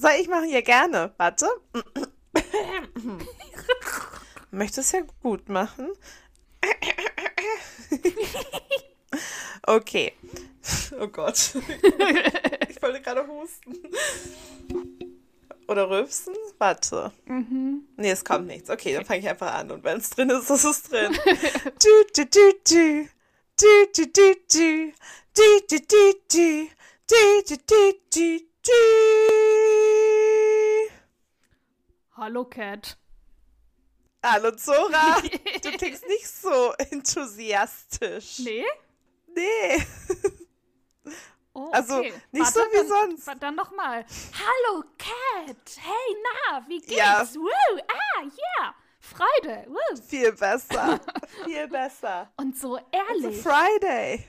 soll ich machen? Ja, gerne. Warte. Möchtest ja gut machen. Okay. Oh Gott. Ich wollte gerade husten. Oder rülpsen? Warte. Mhm. Nee, es kommt nichts. Okay, dann fange ich einfach an. Und wenn es drin ist, ist es drin. du, du, du, du. Du, du, du, du. Du, du, du, du. Du, du, du, du, du. Hallo, Cat. Hallo, Zora. Du klingst nicht so enthusiastisch. Nee? Nee. Oh, Also, okay. nicht Warte, so wie dann, sonst. Dann nochmal. Hallo, Cat. Hey, na, wie geht's? Ja. Woo, ah, yeah. Freude. Woo. Viel besser. Viel besser. Und so It's ehrlich. Friday.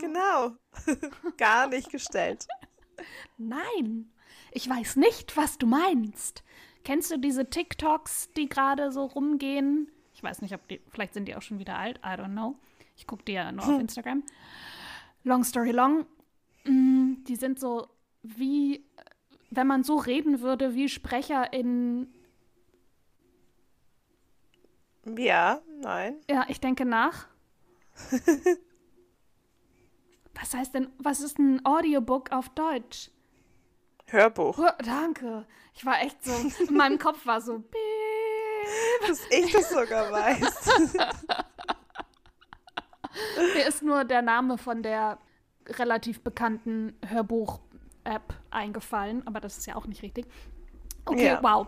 Genau. Gar nicht gestellt. Nein, ich weiß nicht, was du meinst. Kennst du diese TikToks, die gerade so rumgehen? Ich weiß nicht, ob die, vielleicht sind die auch schon wieder alt, I don't know. Ich gucke die ja nur auf Instagram. Long story long, mm, die sind so wie, wenn man so reden würde, wie Sprecher in, Ja, nein. ja, ich denke nach. Was heißt denn, was ist ein Audiobook auf Deutsch? Hörbuch. Oh, danke. Ich war echt so, in meinem Kopf war so. Dass ich das sogar weiß. Mir ist nur der Name von der relativ bekannten Hörbuch-App eingefallen, aber das ist ja auch nicht richtig. Okay, Ja. wow.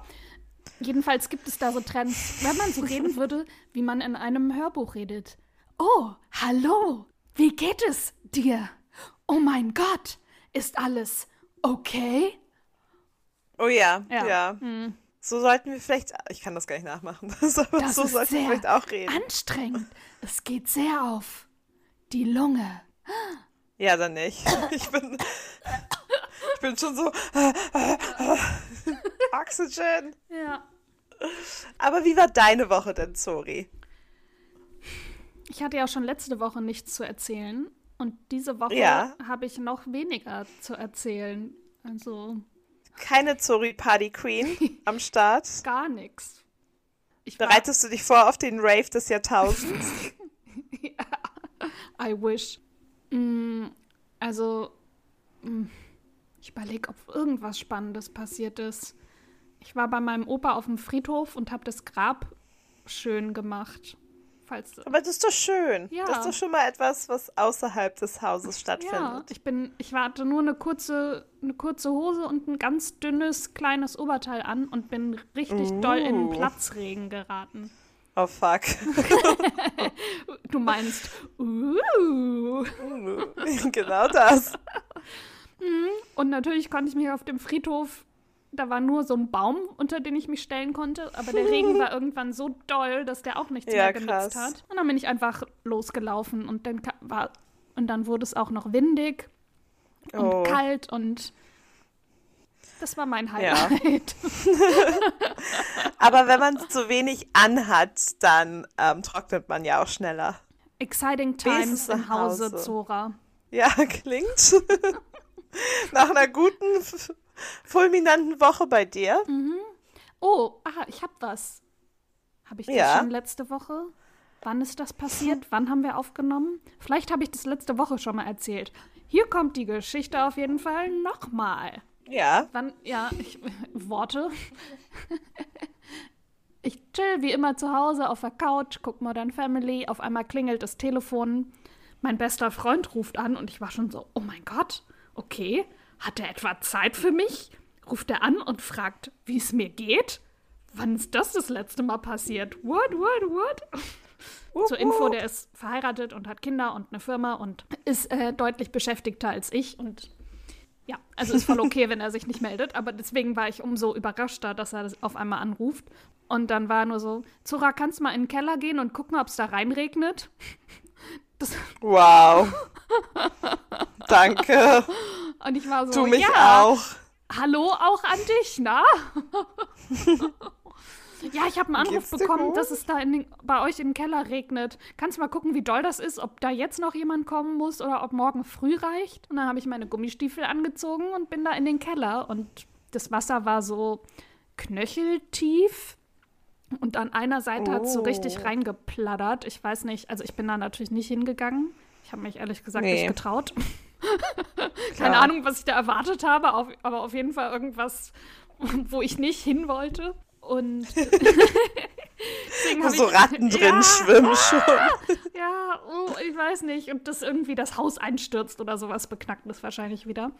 Jedenfalls gibt es da so Trends, wenn man so reden würde, wie man in einem Hörbuch redet. Oh, hallo, wie geht es dir? Oh mein Gott, ist alles okay? Oh ja, Ja. ja. So sollten wir vielleicht. Ich kann das gar nicht nachmachen. Aber Das so ist sollten wir vielleicht auch reden. anstrengend. Es geht sehr auf die Lunge. Ja, dann nicht. Ich bin. Ich bin schon so. Oxygen. Ja. Aber wie war deine Woche denn, Zori? Ich hatte ja schon letzte Woche nichts zu erzählen und diese Woche Ja. habe ich noch weniger zu erzählen. Also Keine Zori Party Queen am Start. gar nichts. Bereitest du dich vor auf den Rave des Jahrtausends? I wish. Mm, also, mm, ich überlege, ob irgendwas Spannendes passiert ist. Ich war bei meinem Opa auf dem Friedhof und habe das Grab schön gemacht. Falls, Aber das ist doch schön. Ja. Das ist doch schon mal etwas, was außerhalb des Hauses Ja, stattfindet. ich bin, ich hatte nur eine kurze, eine kurze Hose und ein ganz dünnes, kleines Oberteil an und bin richtig doll in Uh. Platzregen geraten. Oh fuck. Du meinst, uh. genau das. Und natürlich konnte ich mich auf dem Friedhof, da war nur so ein Baum, unter den ich mich stellen konnte, aber der Regen war irgendwann so doll, dass der auch nichts Ja, mehr genutzt krass. hat. Und dann bin ich einfach losgelaufen und dann war und dann wurde es auch noch windig und Oh. kalt und das war mein Ja. Highlight. Aber wenn man zu wenig anhat, dann ähm, trocknet man ja auch schneller. Exciting times im Hause Hause. Zora. Ja, klingt. Nach einer guten, fulminanten Woche bei dir. Oh, ah, ich hab was. Habe ich das Ja. schon letzte Woche? Wann ist das passiert? Wann haben wir aufgenommen? Vielleicht habe ich das letzte Woche schon mal erzählt. Hier kommt die Geschichte auf jeden Fall nochmal. Ja. Wann, ja, ich, Worte. Ich chill wie immer zu Hause auf der Couch, guck Modern Family. Auf einmal klingelt das Telefon. Mein bester Freund ruft an und ich war schon so, oh mein Gott, okay. Hat er etwa Zeit für mich? Ruft er an und fragt, wie es mir geht? Wann ist das das letzte Mal passiert? What, what, what? Zur Info, der ist verheiratet und hat Kinder und eine Firma und ist äh, deutlich beschäftigter als ich und ja, also ist voll okay, wenn er sich nicht meldet, aber deswegen war ich umso überraschter, dass er das auf einmal anruft. Und dann war er nur so, Zora, kannst du mal in den Keller gehen und gucken, ob es da reinregnet? Das, Wow. Danke. Und ich war so, Du mich ja, auch. hallo auch an dich, na? ja, ich habe einen Anruf bekommen, dass es da in den, bei euch im Keller regnet. Kannst du mal gucken, wie doll das ist, ob da jetzt noch jemand kommen muss oder ob morgen früh reicht? Und dann habe ich meine Gummistiefel angezogen und bin da in den Keller und das Wasser war so knöcheltief und an einer Seite hat es so richtig Oh. reingeplattert. Ich weiß nicht, also ich bin da natürlich nicht hingegangen. Ich habe mich ehrlich gesagt Nee. nicht getraut. Keine Ahnung, was ich da erwartet habe, auf, aber auf jeden Fall irgendwas, wo ich nicht hin wollte. Und Wo so Ratten drin ja, schwimmen schon. Ja, oh, ich weiß nicht. Und das irgendwie das Haus einstürzt oder sowas beknackt es wahrscheinlich wieder.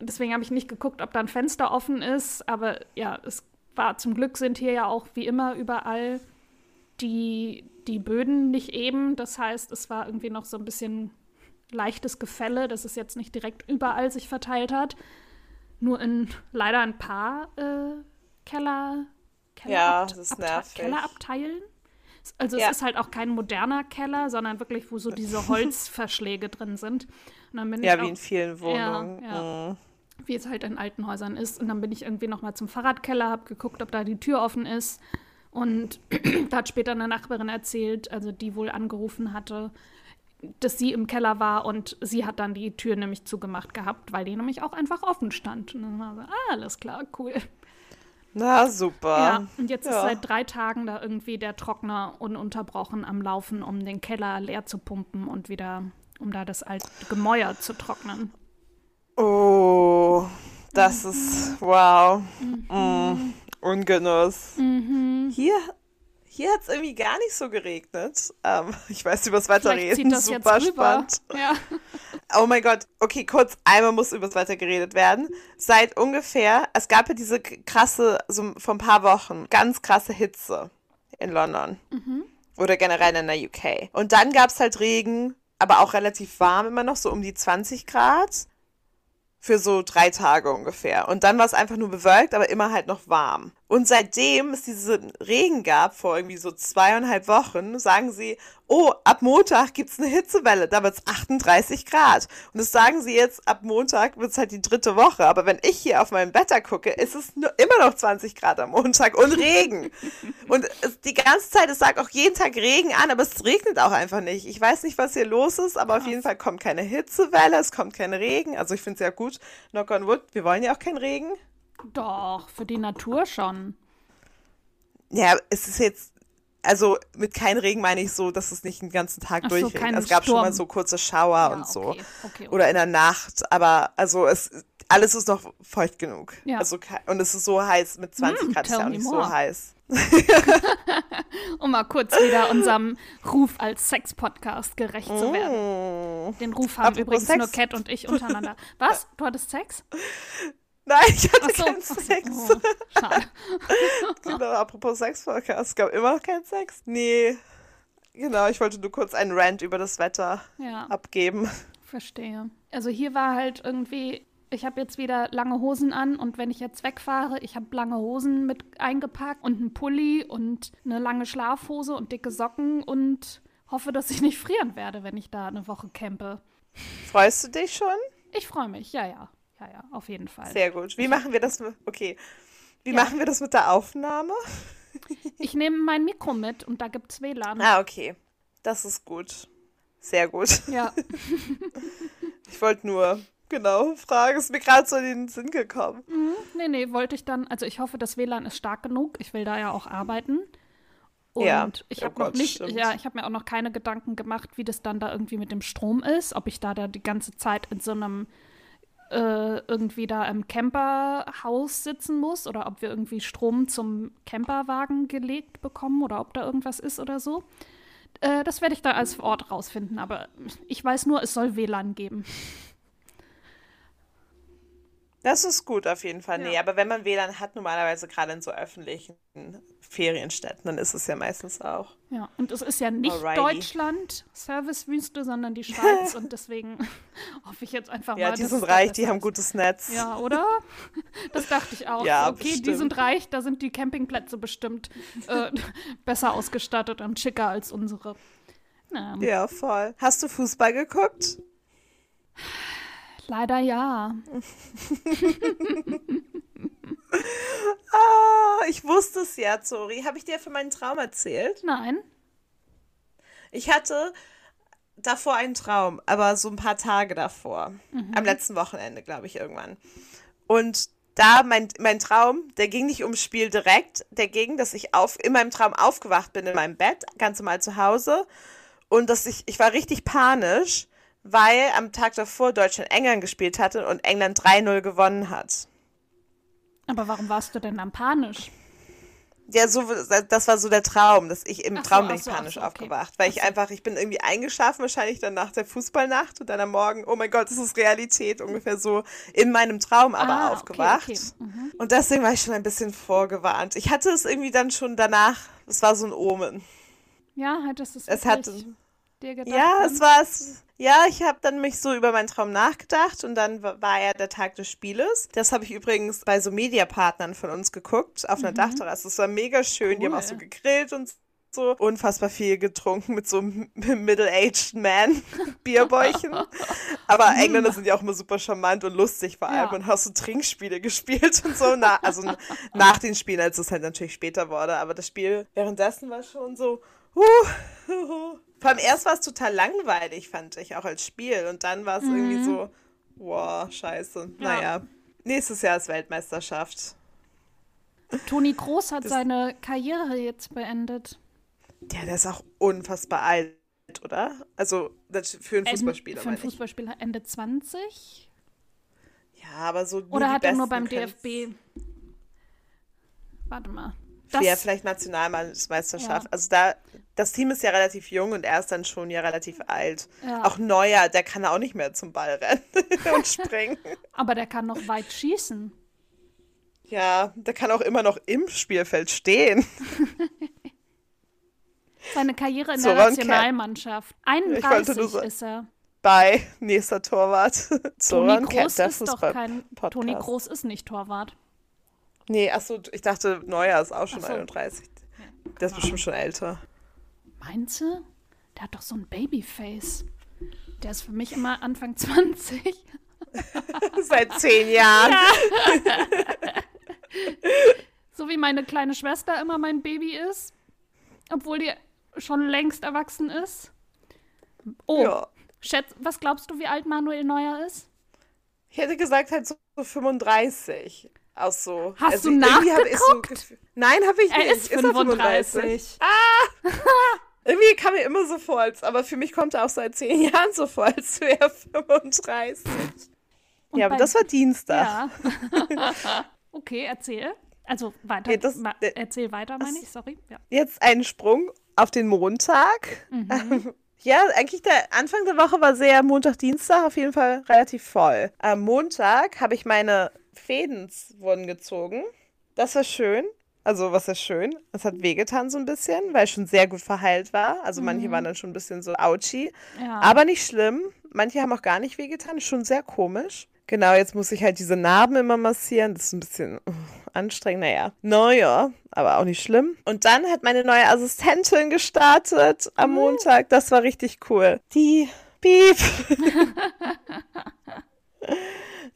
Deswegen habe ich nicht geguckt, ob da ein Fenster offen ist. Aber ja, es war zum Glück sind hier ja auch wie immer überall die, die Böden nicht eben. Das heißt, es war irgendwie noch so ein bisschen leichtes Gefälle, dass es jetzt nicht direkt überall sich verteilt hat. Nur in leider ein paar äh, Keller, Keller Ja, das ist nervig. Kellerabteilen. Also Ja. es ist halt auch kein moderner Keller, sondern wirklich, wo so diese Holzverschläge drin sind. Und dann bin Ja, ich wie auch, in vielen Wohnungen. ja. Mm. wie es halt in alten Häusern ist. Und dann bin ich irgendwie noch mal zum Fahrradkeller, habe geguckt, ob da die Tür offen ist. Und da hat später eine Nachbarin erzählt, also die wohl angerufen hatte, dass sie im Keller war und sie hat dann die Tür nämlich zugemacht gehabt, weil die nämlich auch einfach offen stand. Und dann war so, ah, alles klar, cool. Na, super. Ja, und jetzt ist ja. seit drei Tagen da irgendwie der Trockner ununterbrochen am Laufen, um den Keller leer zu pumpen und wieder, um da das alte Gemäuer zu trocknen. Oh, das ist wow. Mhm. Mm. Ungenuss. Hier, hier hat es irgendwie gar nicht so geregnet. Ähm, ich weiß zieht das jetzt Super spannend. Ja. Oh mein Gott, okay, kurz, einmal muss übers Wetter geredet werden. Seit ungefähr, es gab ja diese krasse, so vor ein paar Wochen, ganz krasse Hitze in London. Oder generell in der UK. Und dann gab es halt Regen, aber auch relativ warm immer noch, so um die 20 Grad. Für so drei Tage ungefähr. Und dann war es einfach nur bewölkt, aber immer halt noch warm. Und seitdem es diesen Regen gab, vor irgendwie so zweieinhalb Wochen, sagen sie, oh, ab Montag gibt's eine Hitzewelle, da wird's 38 Grad. Und das sagen sie jetzt, ab Montag wird's halt die dritte Woche. Aber wenn ich hier auf meinem Wetter gucke, ist es nur immer noch 20 Grad am Montag und Regen. und es, die ganze Zeit, es sagt auch jeden Tag Regen an, aber es regnet auch einfach nicht. Ich weiß nicht, was hier los ist, aber auf jeden Fall kommt keine Hitzewelle, es kommt kein Regen. Also ich finde es ja gut, knock on wood, wir wollen ja auch keinen Regen. Doch, für die Natur schon. Ja, es ist jetzt, also mit kein Regen meine ich so, dass es nicht den ganzen Tag Ach so, kein Es gab schon Sturm. mal so kurze Schauer Ja, und so. okay, okay, okay. Oder in der Nacht, aber also es alles ist noch feucht genug. Ja. Also und es ist so heiß mit 20 Mm, Grad ist ja tell auch nicht more. so heiß. Um mal kurz wieder unserem Ruf als Sex-Podcast gerecht zu werden. Mm. Den Ruf haben Apropos übrigens Sex. nur Cat und ich untereinander. Was? Du hattest Sex? Nein, ich hatte so, keinen so, Sex. oh, schade. Genau, apropos Sex-Podcast, es gab immer noch keinen Sex. Nee. Genau, ich wollte nur kurz einen Rant über das Wetter Ja. abgeben. Verstehe. Also hier war halt irgendwie, ich habe jetzt wieder lange Hosen an und wenn ich jetzt wegfahre, ich habe lange Hosen mit eingepackt und einen Pulli und eine lange Schlafhose und dicke Socken und hoffe, dass ich nicht frieren werde, wenn ich da eine Woche campe. Freust du dich schon? Ich freue mich, ja, ja. Ja, ja, auf jeden Fall. Sehr gut. Wie machen wir das? mit- Okay. Wie Ja. machen wir das mit der Aufnahme? Ich nehme mein Mikro mit und da gibt's WLAN. Ah, okay. Das ist gut. Sehr gut. Ja, Ich wollte nur, genau, fragen. Ist mir gerade so in den Sinn gekommen. nee, nee, wollte ich dann, also ich hoffe, das WLAN ist stark genug. Ich will da ja auch arbeiten. Und Ja. ich Oh habe noch Gott, nicht, stimmt. ja, ich habe mir auch noch keine Gedanken gemacht, wie das dann da irgendwie mit dem Strom ist, ob ich da, da die ganze Zeit in so einem äh, irgendwie da im Camperhaus sitzen muss oder ob wir irgendwie Strom zum Camperwagen gelegt bekommen oder ob da irgendwas ist oder so. Äh, das werde ich da als Ort rausfinden, aber ich weiß nur, es soll WLAN geben. Das ist gut auf jeden Fall. Ja. Nee, aber wenn man WLAN hat, normalerweise gerade in so öffentlichen Ferienstätten, dann ist es ja meistens auch. Ja, und es ist ja nicht Alrighty. Deutschland, Servicewüste, sondern die Schweiz und deswegen hoffe ich jetzt einfach Ja, mal. die dass sind reich, die haben gutes Netz. Ja, oder? Das dachte ich auch. Ja, okay, die bestimmt. sind reich, da sind die Campingplätze bestimmt äh, besser ausgestattet und schicker als unsere. Na, Ja, voll. Hast du Fußball geguckt? Leider ja. Ah, ich wusste es ja, Zori. Habe ich dir von meinem Traum erzählt? Nein. Ich hatte davor einen Traum, aber so ein paar Tage davor. Am letzten Wochenende, glaube ich, irgendwann. Und da mein, mein Traum, der ging nicht ums Spiel direkt, der ging, dass ich auf, in meinem Traum aufgewacht bin in meinem Bett, ganz normal zu Hause. Und dass ich, ich war richtig panisch, weil am Tag davor Deutschland England gespielt hatte und England 3-0 gewonnen hat. Aber warum warst du denn dann panisch? Ja, so, das war so der Traum, dass ich im so, Traum bin ich so, panisch so, okay. aufgewacht, weil ich einfach, ich bin irgendwie eingeschlafen, wahrscheinlich dann nach der Fußballnacht und dann am Morgen, oh mein Gott, das ist Realität, ungefähr so in meinem Traum aber Ah, okay, aufgewacht. okay. Mhm. Und deswegen war ich schon ein bisschen vorgewarnt. Ich hatte es irgendwie dann schon danach, es war so ein Omen. Ja, hättest du es Es wirklich hatte, dir gedacht? ja, dann? es war es. Ja, ich habe dann mich so über meinen Traum nachgedacht und dann wa- war ja der Tag des Spieles. Das habe ich übrigens bei so Mediapartnern von uns geguckt, auf einer Dachterrasse. Es war mega schön, die haben auch so Cool. gegrillt und so unfassbar viel getrunken mit so einem middle-aged man Bierbäuchen. Aber Engländer sind ja auch immer super charmant und lustig vor allem Ja. und hast so Trinkspiele gespielt und so. Na, also nach den Spielen, als es halt natürlich später wurde. Aber das Spiel währenddessen war schon so. Uh, uh, vor allem erst war es total langweilig, fand ich, auch als Spiel. Und dann war es irgendwie so, wow, scheiße. Naja, nächstes Jahr ist Weltmeisterschaft. Toni Groß hat seine Karriere jetzt beendet. Ja, der ist auch unfassbar alt, oder? Also das- für einen End- Fußballspieler. Für einen. Fußballspieler Ende 20? Ja, aber so. Oder hat er nur beim DFB? Warte mal. Ja, vielleicht Nationalmeisterschaft. Ja. Also da, das Team ist ja relativ jung und er ist dann schon ja relativ alt. Ja. Auch Neuer, der kann auch nicht mehr zum Ball rennen und springen. Aber der kann noch weit schießen. Ja, der kann auch immer noch im Spielfeld stehen. Seine Karriere in So, der. Nationalmannschaft. wollte 31 nur so- ist er. Bei nächster Torwart. Toni Groß ist doch kein. Toni Groß ist nicht Torwart. Nee, achso, ich dachte, Neuer ist auch schon so. 31. Der ist bestimmt schon älter. Meinst du? Der hat doch so ein Babyface. Der ist für mich immer Anfang 20. Seit zehn Jahren. So wie meine kleine Schwester immer mein Baby ist. Obwohl die schon längst erwachsen ist. Oh, Ja. Schätz, was glaubst du, wie alt Manuel Neuer ist? Ich hätte gesagt, halt so 35. Aus so. also Hast du irgendwie hab ich so nachgeguckt? Gefühl- Nein, habe ich Er nicht. ist 35. Irgendwie kam mir immer so vor, als, aber für mich kommt er auch seit zehn Jahren so vor, als wäre er 35. Und ja, aber das war Dienstag. Ja. okay, erzähl. Also weiter. Nee, das- äh, erzähl weiter, meine ich, sorry. Ja. Jetzt ein Sprung auf den Montag. Ja, eigentlich der Anfang der Woche war sehr Montag, Dienstag auf jeden Fall relativ voll. Am Montag habe ich meine Fäden wurden gezogen. Das war schön. Also, was ist schön? Es hat wehgetan so ein bisschen, weil es schon sehr gut verheilt war. Also, manche waren dann schon ein bisschen so ouchy. Ja. Aber nicht schlimm. Manche haben auch gar nicht wehgetan. Ist schon sehr komisch. Genau, jetzt muss ich halt diese Narben immer massieren. Das ist ein bisschen uh, anstrengend. Naja, naja, aber auch nicht schlimm. Und dann hat meine neue Assistentin gestartet am Montag. Das war richtig cool. Die Piep.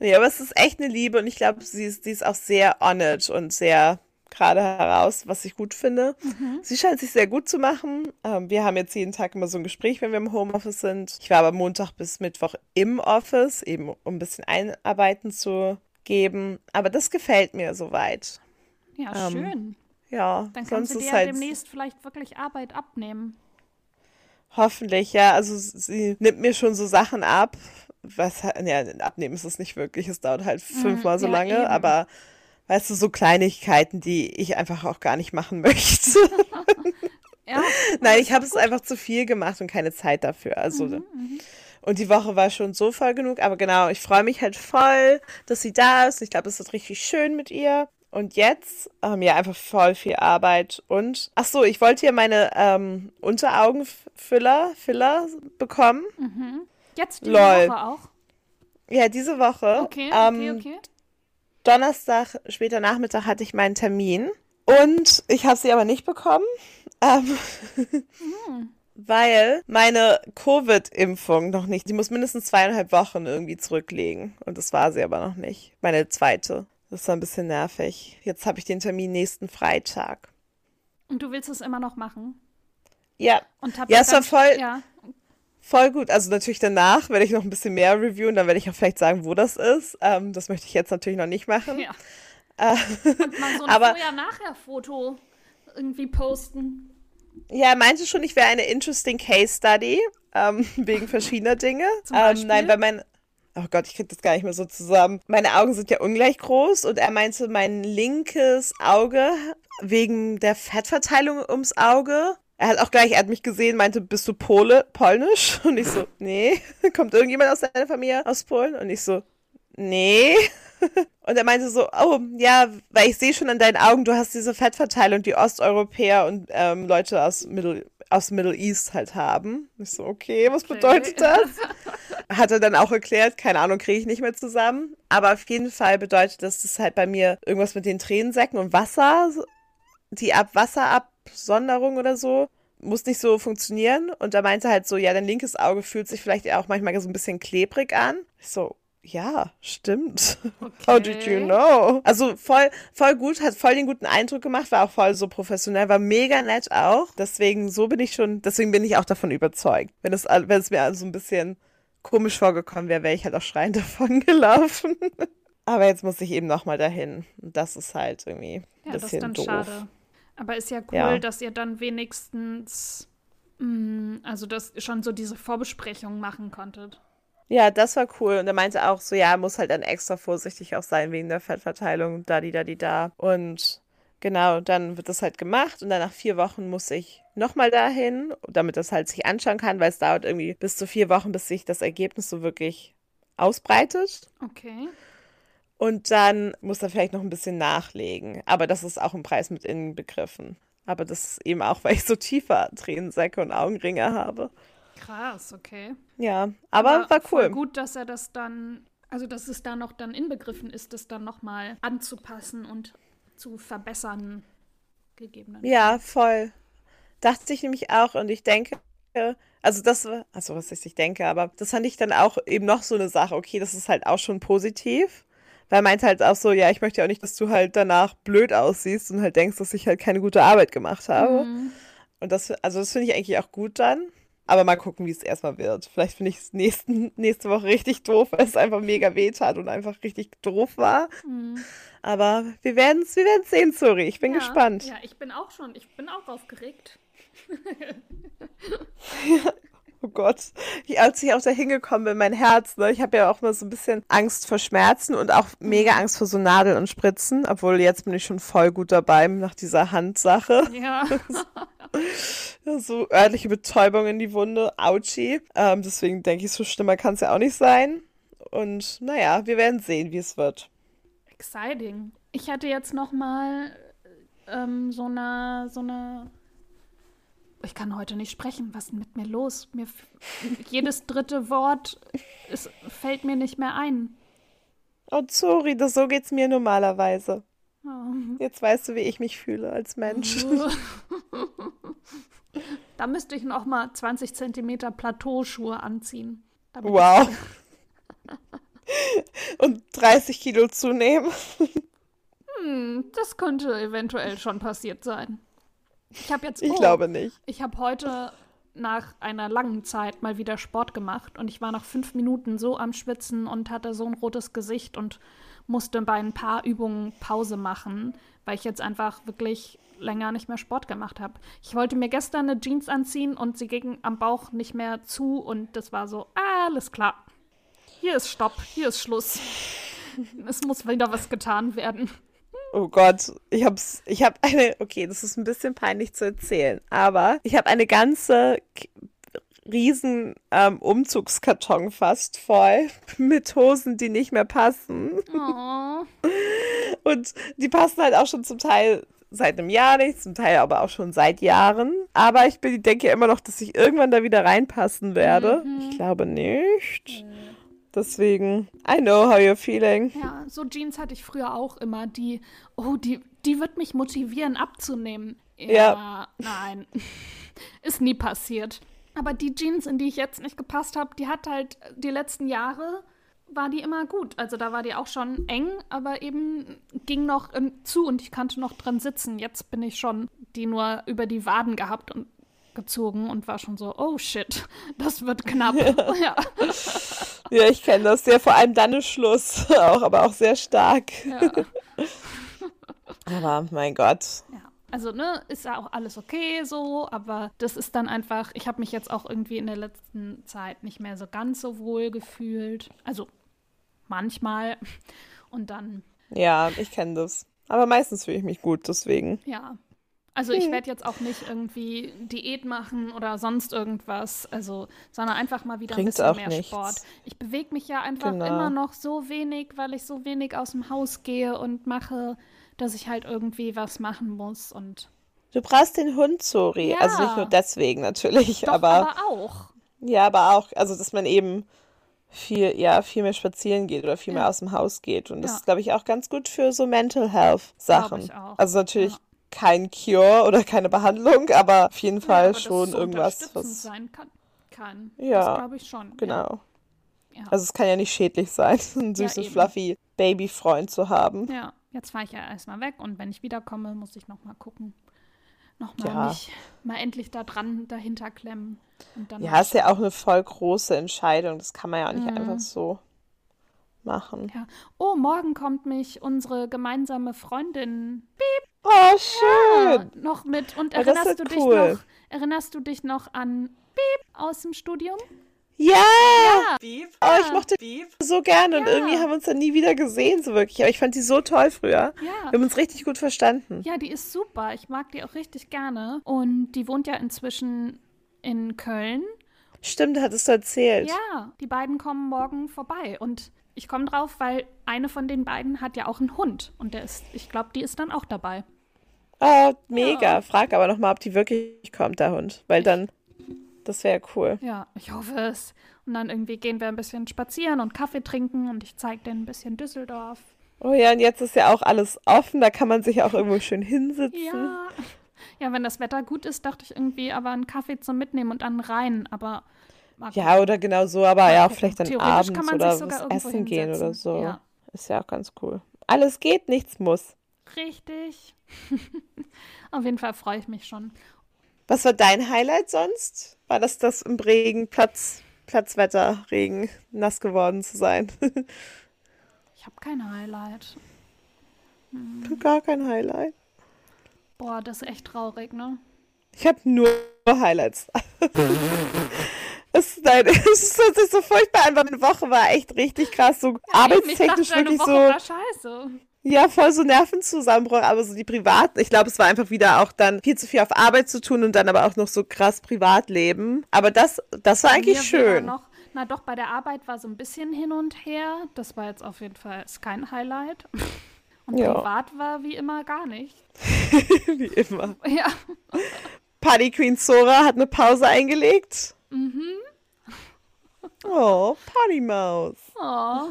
ja, aber es ist echt eine Liebe und ich glaube, sie ist, sie ist auch sehr honored und sehr gerade heraus, was ich gut finde. Sie scheint sich sehr gut zu machen. Ähm, wir haben jetzt jeden Tag immer so ein Gespräch, wenn wir im Homeoffice sind. Ich war aber Montag bis Mittwoch im Office, eben um ein bisschen Einarbeiten zu geben. Aber das gefällt mir soweit. ja, ähm, schön. Ja, Dann kannst du dir halt demnächst vielleicht wirklich Arbeit abnehmen. hoffentlich, ja. Also sie nimmt mir schon so Sachen ab. Was, ja, abnehmen ist es nicht wirklich. Es dauert halt fünfmal so Mhm. ja, lange, eben. aber weißt du, so Kleinigkeiten, die ich einfach auch gar nicht machen möchte. Ja, Nein, ich habe es einfach zu viel gemacht und keine Zeit dafür. Also und die Woche war schon so voll genug, aber genau, ich freue mich halt voll, dass sie da ist. Ich glaube, es wird richtig schön mit ihr. Und jetzt, ähm, ja, einfach voll viel Arbeit. Und, ach so, ich wollte hier meine ähm, Unteraugenfüller, Filler bekommen. Jetzt diese Lol. Woche auch. Ja, diese Woche. Okay, ähm, okay, okay. Donnerstag, später Nachmittag hatte ich meinen Termin. Und ich habe sie aber nicht bekommen. Ähm, Weil meine Covid-Impfung noch nicht, die muss mindestens zweieinhalb Wochen irgendwie zurücklegen. Und das war sie aber noch nicht. Meine zweite. Das war ein bisschen nervig. Jetzt habe ich den Termin nächsten Freitag. Und du willst es immer noch machen? Ja. Und hab Ja, ich es war voll- Ja. Voll gut. Also natürlich danach werde ich noch ein bisschen mehr reviewen, dann werde ich auch vielleicht sagen, wo das ist. Ähm, das möchte ich jetzt natürlich noch nicht machen. Ja. Äh, mal so ein Vorher-Nachher-Foto irgendwie posten. Ja, er meinte schon, ich wäre eine interesting Case Study, ähm, wegen verschiedener Dinge. Ähm, nein, weil mein, oh Gott, ich kriege das gar nicht mehr so zusammen. Meine Augen sind ja ungleich groß und er meinte, mein linkes Auge wegen der Fettverteilung ums Auge. Er hat auch gleich, er hat mich gesehen, meinte, bist du Pole, polnisch? Und ich so, nee. Kommt irgendjemand aus deiner Familie aus Polen? Und ich so, nee. Und er meinte so, oh, ja, weil ich sehe schon an deinen Augen, du hast diese Fettverteilung, die Osteuropäer und ähm, Leute aus Middle, aus Middle East halt haben. Ich so, okay, was okay. bedeutet das? Hat er dann auch erklärt, keine Ahnung, kriege ich nicht mehr zusammen. Aber auf jeden Fall bedeutet das, dass halt bei mir irgendwas mit den Tränensäcken und Wasser, die Ab Wasserabsonderung oder so, muss nicht so funktionieren. Und er meinte halt so, ja, dein linkes Auge fühlt sich vielleicht auch manchmal so ein bisschen klebrig an. Ich so, ja, stimmt. Okay. How did you know? Also voll, voll gut, hat voll den guten Eindruck gemacht, war auch voll so professionell, war mega nett auch. Deswegen, so bin ich schon, deswegen bin ich auch davon überzeugt. Wenn es, wenn es mir so ein bisschen komisch vorgekommen wäre, wäre ich halt auch schreiend davon gelaufen. Aber jetzt muss ich eben nochmal dahin. Und das ist halt irgendwie ein ja, bisschen das ist dann doof. schade. Aber ist ja cool, ja. dass ihr dann wenigstens, mh, mm, also das schon so diese Vorbesprechung machen konntet. Ja, das war cool. Und er meinte auch so, ja, muss halt dann extra vorsichtig auch sein wegen der Fettverteilung, da, die, da, die, da. Und genau, dann wird das halt gemacht und dann nach vier Wochen muss ich nochmal dahin, damit das halt sich anschauen kann, weil es dauert irgendwie bis zu vier Wochen, bis sich das Ergebnis so wirklich ausbreitet. Okay. Und dann muss er vielleicht noch ein bisschen nachlegen. Aber das ist auch im Preis mit inbegriffen. Aber das ist eben auch, weil ich so tiefer Tränensäcke und Augenringe habe. Krass, okay. Ja, aber, aber war cool. gut, dass er das dann, also dass es da noch dann inbegriffen ist, das dann nochmal anzupassen und zu verbessern gegebenenfalls. Ja, voll. Dachte ich nämlich auch und ich denke, also das, also was ich denke, aber das fand ich dann auch eben noch so eine Sache, okay, das ist halt auch schon positiv. Weil meint halt auch so, ja, ich möchte ja auch nicht, dass du halt danach blöd aussiehst und halt denkst, dass ich halt keine gute Arbeit gemacht habe. Mhm. Und das, also das finde ich eigentlich auch gut dann. Aber mal gucken, wie es erstmal wird. Vielleicht finde ich es nächste Woche richtig doof, weil es einfach mega weh tat und einfach richtig doof war. Mhm. Aber wir werden es wir sehen, sorry. Ich bin ja, gespannt. Ja, ich bin auch schon. Ich bin auch aufgeregt. ja. Oh Gott, als ich auch da hingekommen bin, mein Herz, ne, ich habe ja auch mal so ein bisschen Angst vor Schmerzen und auch mega Angst vor so Nadeln und Spritzen, obwohl jetzt bin ich schon voll gut dabei nach dieser Handsache. Ja. so örtliche Betäubung in die Wunde, Autschi. Ähm, deswegen denke ich, so schlimmer kann es ja auch nicht sein. Und naja, wir werden sehen, wie es wird. Exciting. Ich hatte jetzt noch mal ähm, so eine, so eine ich kann heute nicht sprechen. Was ist mit mir los? Mir jedes dritte Wort es fällt mir nicht mehr ein. Oh, sorry, das, so geht's mir normalerweise. Oh. Jetzt weißt du, wie ich mich fühle als Mensch. da müsste ich noch mal 20 Zentimeter Plateauschuhe anziehen. Wow. Und 30 Kilo zunehmen. Hm, das könnte eventuell schon passiert sein. Ich habe jetzt. Oh, ich glaube nicht. Ich habe heute nach einer langen Zeit mal wieder Sport gemacht und ich war nach fünf Minuten so am Schwitzen und hatte so ein rotes Gesicht und musste bei ein paar Übungen Pause machen, weil ich jetzt einfach wirklich länger nicht mehr Sport gemacht habe. Ich wollte mir gestern eine Jeans anziehen und sie ging am Bauch nicht mehr zu und das war so, alles klar. Hier ist Stopp, hier ist Schluss. es muss wieder was getan werden. Oh Gott, ich hab's, ich hab eine, okay, das ist ein bisschen peinlich zu erzählen, aber ich habe eine ganze riesen ähm, Umzugskarton fast voll mit Hosen, die nicht mehr passen. Oh. Und die passen halt auch schon zum Teil seit einem Jahr nicht, zum Teil aber auch schon seit Jahren. Aber ich bin, denke immer noch, dass ich irgendwann da wieder reinpassen werde. Mhm. Ich glaube nicht. Mhm. Deswegen, I know how you're feeling. Ja, so Jeans hatte ich früher auch immer, die, oh, die, die wird mich motivieren abzunehmen. Ja, ja. nein, ist nie passiert. Aber die Jeans, in die ich jetzt nicht gepasst habe, die hat halt die letzten Jahre war die immer gut. Also da war die auch schon eng, aber eben ging noch zu und ich konnte noch dran sitzen. Jetzt bin ich schon die nur über die Waden gehabt und gezogen und war schon so, oh shit, das wird knapp. ja. ja, ich kenne das. Ja, vor allem dann ist Schluss. auch, aber auch sehr stark. Ja. aber mein Gott. Ja. Also, ne, ist ja auch alles okay so, aber das ist dann einfach, ich habe mich jetzt auch irgendwie in der letzten Zeit nicht mehr so ganz so wohl gefühlt. Also manchmal. Und dann. Ja, ich kenne das. Aber meistens fühle ich mich gut, deswegen. Ja. Also ich hm. werde jetzt auch nicht irgendwie Diät machen oder sonst irgendwas, also, sondern einfach mal wieder Bringt ein bisschen mehr nichts. Sport. Ich bewege mich ja einfach genau. immer noch so wenig, weil ich so wenig aus dem Haus gehe und mache dass ich halt irgendwie was machen muss und. Du brauchst den Hund, Sori. Ja. Also nicht nur deswegen natürlich, Doch, aber. aber auch. Ja, aber auch, also dass man eben viel, ja, viel mehr spazieren geht oder viel ja. mehr aus dem Haus geht. Und das ja. ist, glaube ich, auch ganz gut für so Mental Health Sachen. Also natürlich. Kein Cure oder keine Behandlung, aber auf jeden Fall schon so irgendwas, was sein kann. kann. Ja, das glaube ich schon. Genau. Also es kann ja nicht schädlich sein, ein süßes, fluffy Babyfreund zu haben. Ja. Jetzt fahre ich ja erstmal weg und wenn ich wiederkomme, muss ich nochmal gucken. Nochmal ja. mich mal endlich da dran dahinter klemmen. Und dann ja, ist ja auch eine voll große Entscheidung. Das kann man ja auch nicht mhm. einfach so machen. Ja. Oh, morgen kommt mich unsere gemeinsame Freundin Piep. Oh, schön. Ja, noch mit. Und erinnerst du cool. dich noch, erinnerst du dich noch an Piep aus dem Studium? Ja! ja. Beep. Oh, ich mochte Beep so gerne ja. und irgendwie haben wir uns dann nie wieder gesehen, so wirklich. Aber ich fand die so toll früher. Ja. Wir haben uns richtig gut verstanden. Ja, die ist super. Ich mag die auch richtig gerne. Und die wohnt ja inzwischen in Köln. Stimmt, hattest du erzählt. Ja, die beiden kommen morgen vorbei. Und ich komme drauf, weil eine von den beiden hat ja auch einen Hund. Und der ist, ich glaube, die ist dann auch dabei. Oh, mega. Ja. Frag aber nochmal, ob die wirklich kommt, der Hund. Weil dann das wäre cool. Ja, ich hoffe es. Und dann irgendwie gehen wir ein bisschen spazieren und Kaffee trinken und ich zeige denen ein bisschen Düsseldorf. Oh ja, und jetzt ist ja auch alles offen, da kann man sich auch irgendwo schön hinsitzen. Ja. Ja, wenn das Wetter gut ist, dachte ich irgendwie, aber einen Kaffee zum Mitnehmen und dann rein, aber. Ja, oder genau so, aber ja, auch vielleicht dann abends oder was essen gehen oder so. Ja. Ist ja auch ganz cool. Alles geht, nichts muss. Richtig. Auf jeden Fall freue ich mich schon. Was war dein Highlight sonst? War das das im Regen, Platz, Platzwetter, Regen, nass geworden zu sein? ich habe kein Highlight. Hm. Gar kein Highlight. Boah, das ist echt traurig, ne? Ich habe nur Highlights. es, nein, es hört sich so furchtbar weil eine Woche war echt richtig krass, so ja, arbeitstechnisch wirklich so. Ja, voll so Nervenzusammenbruch, aber so die privaten. Ich glaube, es war einfach wieder auch dann viel zu viel auf Arbeit zu tun und dann aber auch noch so krass Privatleben. Aber das, das war eigentlich schön. Noch, na doch, bei der Arbeit war so ein bisschen hin und her. Das war jetzt auf jeden Fall kein Highlight. Und ja. privat war wie immer gar nicht. wie immer. Ja. Party Queen Sora hat eine Pause eingelegt. Mhm. Oh, Partymaus. Oh.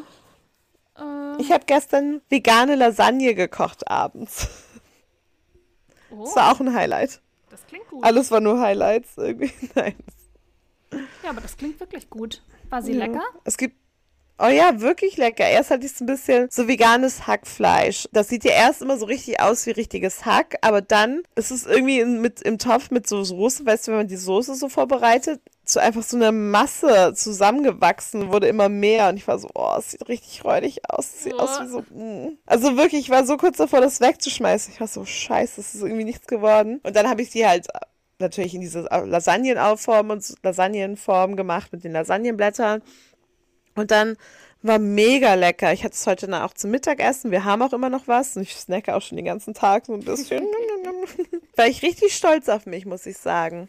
Äh. Ich habe gestern vegane Lasagne gekocht abends. Oh. Das war auch ein Highlight. Das klingt gut. Alles war nur Highlights irgendwie. Nein. Ja, aber das klingt wirklich gut. War sie ja. lecker? Es gibt Oh ja, wirklich lecker. Erst hatte ich es ein bisschen so veganes Hackfleisch. Das sieht ja erst immer so richtig aus wie richtiges Hack, aber dann ist es irgendwie in, mit, im Topf mit so Soße, weißt du, wenn man die Soße so vorbereitet, so einfach so eine Masse zusammengewachsen, wurde immer mehr und ich war so, oh, es sieht richtig räudig aus. Es sieht ja. aus wie so, mm. Also wirklich, ich war so kurz davor, das wegzuschmeißen. Ich war so, scheiße, das ist irgendwie nichts geworden. Und dann habe ich die halt natürlich in diese Lasagnenaufform und Lasagnenform gemacht mit den Lasagnenblättern. Und dann war mega lecker. Ich hatte es heute auch zum Mittagessen. Wir haben auch immer noch was. Und ich snacke auch schon den ganzen Tag so ein bisschen. war ich richtig stolz auf mich, muss ich sagen.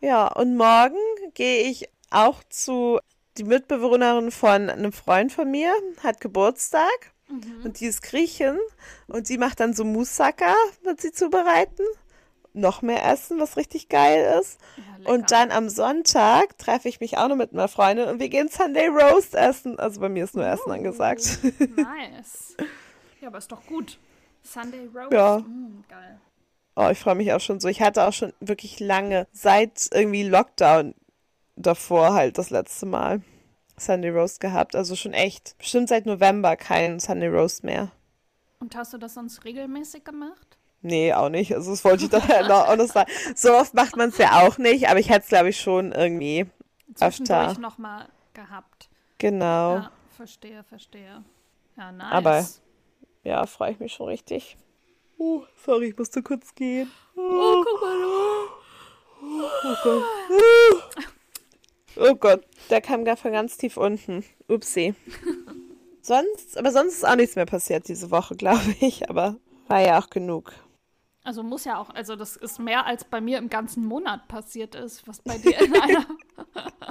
Ja, und morgen gehe ich auch zu die Mitbewohnerin von einem Freund von mir, hat Geburtstag. Mhm. Und die ist Griechin. Und die macht dann so Moussaka, wird sie zubereiten noch mehr essen, was richtig geil ist. Ja, und dann am Sonntag treffe ich mich auch noch mit einer Freundin und wir gehen Sunday Roast essen. Also bei mir ist nur Essen angesagt. Nice. Ja, aber ist doch gut. Sunday Roast. Ja. Mm, geil. Oh, ich freue mich auch schon so. Ich hatte auch schon wirklich lange, seit irgendwie Lockdown davor halt das letzte Mal Sunday Roast gehabt. Also schon echt, bestimmt seit November kein Sunday Roast mehr. Und hast du das sonst regelmäßig gemacht? Nee, auch nicht. Also das wollte ich doch auch noch sagen. So oft macht man es ja auch nicht, aber ich hätte es, glaube ich, schon irgendwie öfter. nochmal gehabt. Genau. Ja, verstehe, verstehe. Ja, nice. Aber ja, freue ich mich schon richtig. Oh, sorry, ich musste kurz gehen. Oh, guck mal. Oh Gott. Oh Gott, der kam gar von ganz tief unten. Upsi. sonst, aber sonst ist auch nichts mehr passiert diese Woche, glaube ich. Aber war ja auch genug. Also muss ja auch, also das ist mehr als bei mir im ganzen Monat passiert ist, was bei dir in einer.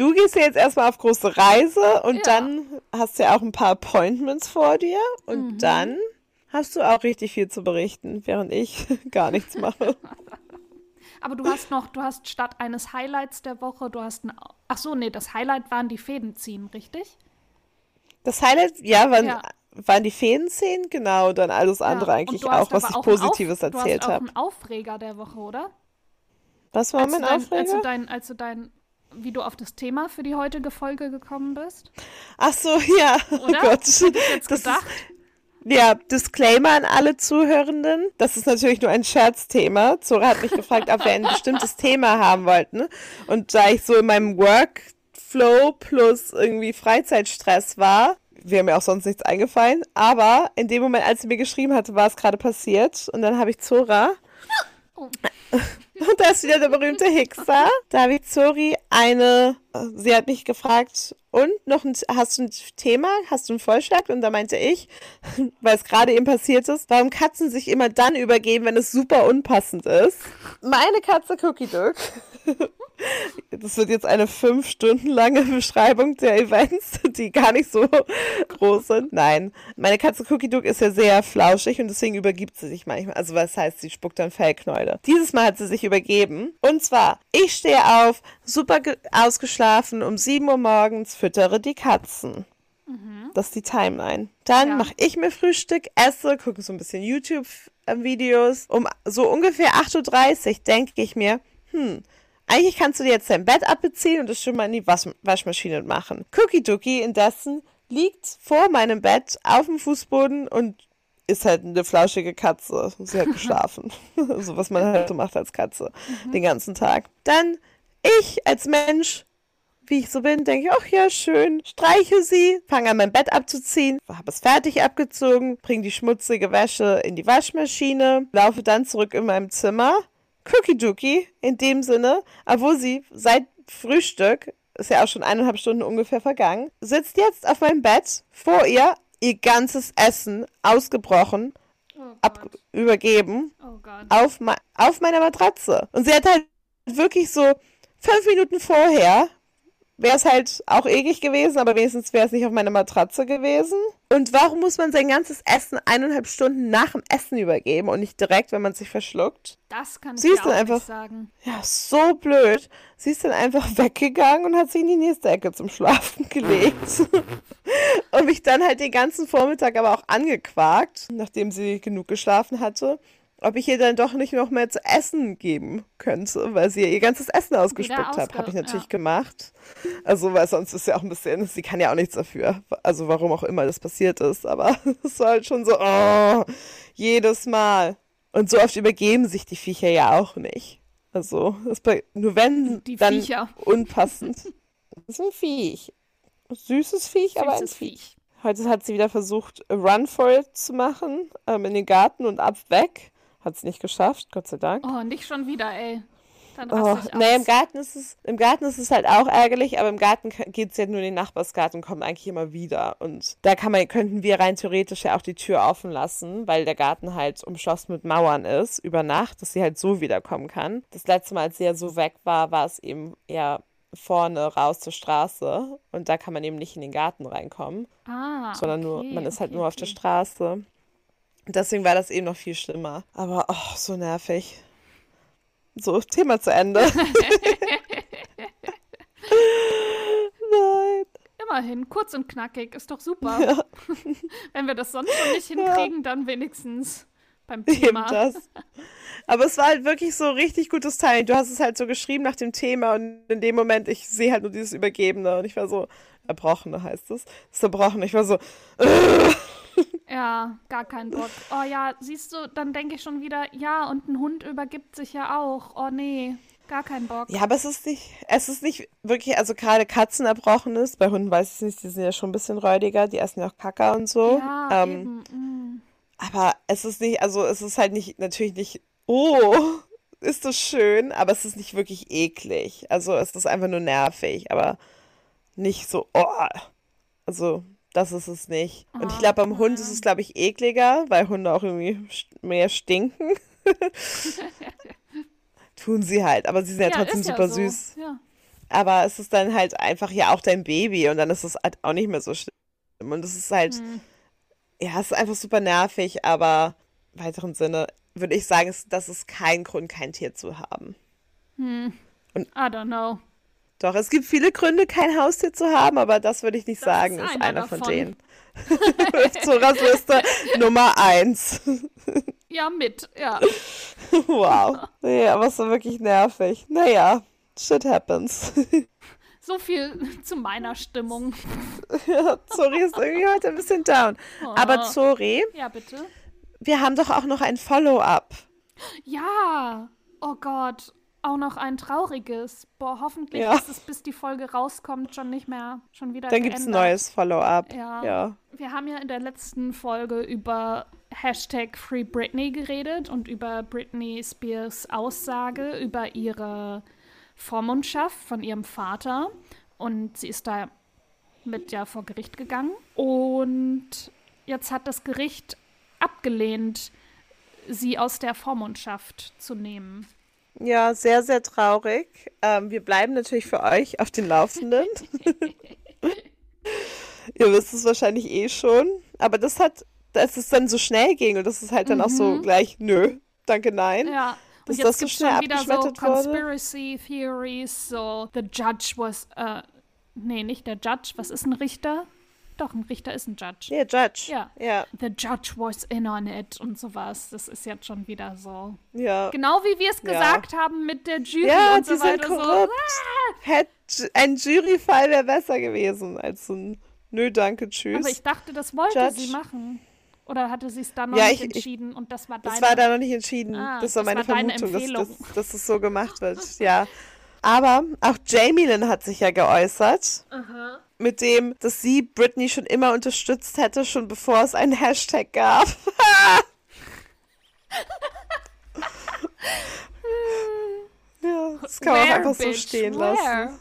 du gehst ja jetzt erstmal auf große Reise und Ja. dann hast du ja auch ein paar Appointments vor dir und Mhm. dann hast du auch richtig viel zu berichten, während ich gar nichts mache. Aber du hast noch, du hast statt eines Highlights der Woche, du hast ein. Ach so, nee, das Highlight waren die Fäden ziehen, richtig? Das Highlight, ja, waren, Ja. waren die Fädenszenen, genau, dann alles andere Ja. eigentlich auch, was ich auch Positives erzählt Du hast auch habe. einen Aufreger der Woche, oder? Was war als, mein dein, Aufreger? dein, als du dein, wie du auf das Thema für die heutige Folge gekommen bist? Ach so, ja, oh Oder? Gott. Hätte ich jetzt Das gedacht. Ja, Disclaimer an alle Zuhörenden. Das ist natürlich nur ein Scherzthema. Zora hat mich gefragt, ob wir ein bestimmtes Thema haben wollten. Und da ich so in meinem Workflow plus irgendwie Freizeitstress war, wäre mir auch sonst nichts eingefallen. Aber in dem Moment, als sie mir geschrieben hatte, war es gerade passiert. Und dann habe ich Zora. Und da ist wieder der berühmte Hickser. Da habe ich Zori eine, sie hat mich gefragt, und noch ein, hast du ein Thema? Hast du einen Vorschlag? Und da meinte ich, weil es gerade eben passiert ist, warum Katzen sich immer dann übergeben, wenn es super unpassend ist. Meine Katze Cookie Duck. Das wird jetzt eine fünf Stunden lange Beschreibung der Events, die gar nicht so groß sind. Nein, meine Katze Cookie Duck ist ja sehr flauschig und deswegen übergibt sie sich manchmal. Also was heißt, sie spuckt dann Fellknäule. Dieses Mal hat sie sich übergeben. Und zwar, ich stehe auf, super ge- ausgeschlafen, um 7 Uhr morgens füttere die Katzen. Das ist die Timeline. Dann Ja. mache ich mir Frühstück, esse, gucke so ein bisschen YouTube-Videos. Um so ungefähr 8.30 Uhr denke ich mir, hm, eigentlich kannst du dir jetzt dein Bett abbeziehen und es schon mal in die Wasch Waschmaschine machen. Cookie Dookie indessen liegt vor meinem Bett auf dem Fußboden und ist halt eine flauschige Katze. Sie hat geschlafen. so was man halt so macht als Katze den ganzen Tag. Dann ich als Mensch wie ich so bin, denke ich, ach ja, schön, streiche sie, fange an, mein Bett abzuziehen, habe es fertig abgezogen, bringe die schmutzige Wäsche in die Waschmaschine, laufe dann zurück in meinem Zimmer. Cookie Dookie, in dem Sinne, obwohl sie seit Frühstück, ist ja auch schon eineinhalb Stunden ungefähr vergangen, sitzt jetzt auf meinem Bett, vor ihr ihr ganzes Essen ausgebrochen, Oh übergeben Oh auf, auf meiner Matratze. Und sie hat halt wirklich so fünf Minuten vorher, wäre es halt auch eklig gewesen, aber wenigstens wäre es nicht auf meiner Matratze gewesen. Und warum muss man sein ganzes Essen eineinhalb Stunden nach dem Essen übergeben und nicht direkt, wenn man sich verschluckt? Das kann ich Sie ist auch dann einfach- nicht sagen. Ja, so blöd. Sie ist dann einfach weggegangen und hat sich in die nächste Ecke zum Schlafen gelegt. und mich dann halt den ganzen Vormittag aber auch angequakt, nachdem sie genug geschlafen hatte, ob ich ihr dann doch nicht noch mehr zu essen geben könnte, weil sie ihr ganzes Essen ausgespuckt hat. Habe ich natürlich ja. gemacht. Also, weil sonst ist ja auch ein bisschen, sie kann ja auch nichts dafür. Also, warum auch immer das passiert ist. Aber es war halt schon so, oh, jedes Mal. Und so oft übergeben sich die Viecher ja auch nicht. Also, nur wenn, Die dann Viecher. unpassend. Das ist ein Viech. Süßes Viech, aber ein Süßes Viech. Viech. Heute hat sie wieder versucht, Run for it zu machen, ähm, in den Garten und ab weg. Hat sie nicht geschafft, Gott sei Dank. Oh, nicht schon wieder, ey. Dann Oh, nee, im. Garten ist es, im Garten ist es halt auch ärgerlich, aber im Garten geht es ja nur in den Nachbarsgarten und kommt eigentlich immer wieder. Und da kann man, könnten wir rein theoretisch ja auch die Tür offen lassen, weil der Garten halt umschlossen mit Mauern ist, über Nacht, dass sie halt so wiederkommen kann. Das letzte Mal, als sie ja so weg war, war es eben eher vorne raus zur Straße und da kann man eben nicht in den Garten reinkommen, Ah, sondern nur, okay, man ist halt okay, nur auf der okay. Straße. Deswegen war das eben noch viel schlimmer. Aber, oh, so nervig. So, Thema zu Ende. Nein. Immerhin, kurz und knackig, ist doch super. Wenn wir das sonst schon nicht hinkriegen, dann wenigstens beim Eben Thema. das. Aber es war halt wirklich so richtig gutes Timing. Du hast es halt so geschrieben nach dem Thema und in dem Moment, ich sehe halt nur dieses Übergebene und ich war so, Erbrochene heißt es. Das. Ich war so, Ja, gar keinen Bock. Oh ja, siehst du, dann denke ich schon wieder, ja, und ein Hund übergibt sich ja auch. Oh nee, gar keinen Bock. Ja, aber es ist nicht, es ist nicht wirklich, also gerade Katzen erbrochen ist. Bei Hunden weiß ich nicht, die sind ja schon ein bisschen räudiger, die essen ja auch Kacker und so. Ja, ähm, eben. mm. Aber es ist nicht, also es ist halt nicht, natürlich nicht, oh, ist das schön, aber es ist nicht wirklich eklig. Also es ist einfach nur nervig, aber nicht so, oh. Also das ist es nicht. Und ich Oh, glaube, beim Hund ja. ist es, glaube ich, ekliger, weil Hunde auch irgendwie mehr stinken. Tun sie halt, aber sie sind ja, trotzdem ist ja super so. süß. Ja. Aber es ist dann halt einfach ja auch dein Baby und dann ist es halt auch nicht mehr so schlimm. Und es ist halt, Hm. ja, es ist einfach super nervig, aber im weiteren Sinne würde ich sagen, es- das ist kein Grund, kein Tier zu haben. Hm. Und- I don't know. Doch, es gibt viele Gründe, kein Haustier zu haben, aber das würde ich nicht Das sagen, ist ist einer einer von davon. denen. Zoras Liste Nummer eins. Ja, mit, ja. wow. Nee, aber es war wirklich nervig. Naja, shit happens. So viel zu meiner Stimmung. ja, Zori ist irgendwie heute ein bisschen down. Aber Oh. Zori, Ja, bitte. wir haben doch auch noch ein Follow-up. Ja. Oh Gott. Auch noch ein trauriges. Boah, hoffentlich Ja. ist es, bis die Folge rauskommt, schon nicht mehr, schon wieder Dann gibt es ein neues Follow-up. Ja. ja. Wir haben ja in der letzten Folge über Hashtag Free Britney geredet und über Britney Spears Aussage über ihre Vormundschaft von ihrem Vater. Und sie ist da mit ja vor Gericht gegangen. Und jetzt hat das Gericht abgelehnt, sie aus der Vormundschaft zu nehmen. Ja, sehr, sehr traurig. Ähm, wir bleiben natürlich für euch auf den Laufenden. Ihr wisst es wahrscheinlich eh schon. Aber das hat, dass es dann so schnell ging und das ist halt dann auch so gleich, nö, danke, nein. Mhm. Ja. Dass Und das jetzt so schnell schon wieder so abgeschmettert wurde. Conspiracy Theories, so the judge was, äh, nee, nicht der Judge, was ist ein Richter? Doch, ein Richter ist ein Judge. Ja, Judge. Ja. Ja, The judge was in on it und sowas. Das ist jetzt schon wieder so. ja. Genau wie wir es Ja. gesagt haben mit der Jury Ja, und die so sind weiter. So. korrupt. Hätt, ein Juryfall wäre besser gewesen als so ein Nö, danke, tschüss. Aber ich dachte, das wollte Judge. sie machen. Oder hatte sie es dann noch Ja, nicht ich- ich- entschieden und das war deine... Das war da noch nicht entschieden. Ah, das war das meine war Vermutung, dass, dass, dass es so gemacht wird. Ja. Aber auch Jamie Lynn hat sich ja geäußert. Mit dem, dass sie Britney schon immer unterstützt hätte, schon bevor es einen Hashtag gab. ja, das kann man Where, einfach so bitch, stehen where? lassen.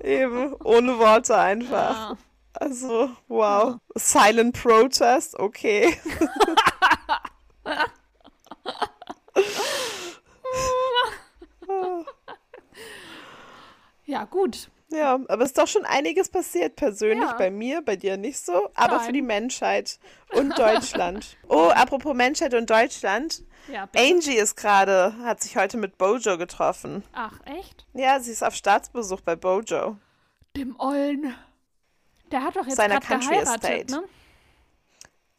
Eben, ohne Worte einfach. Ja. Also, wow. Silent Protest, okay. ja, gut. Ja, aber es ist doch schon einiges passiert, persönlich Ja. bei mir, bei dir nicht so, aber Nein. für die Menschheit und Deutschland. oh, apropos Menschheit und Deutschland. Ja. Angie ist gerade, hat sich heute mit Bojo getroffen. Ach, echt? Ja, sie ist auf Staatsbesuch bei Bojo. Dem Ollen. Der hat doch jetzt Seiner Country Estate. ne?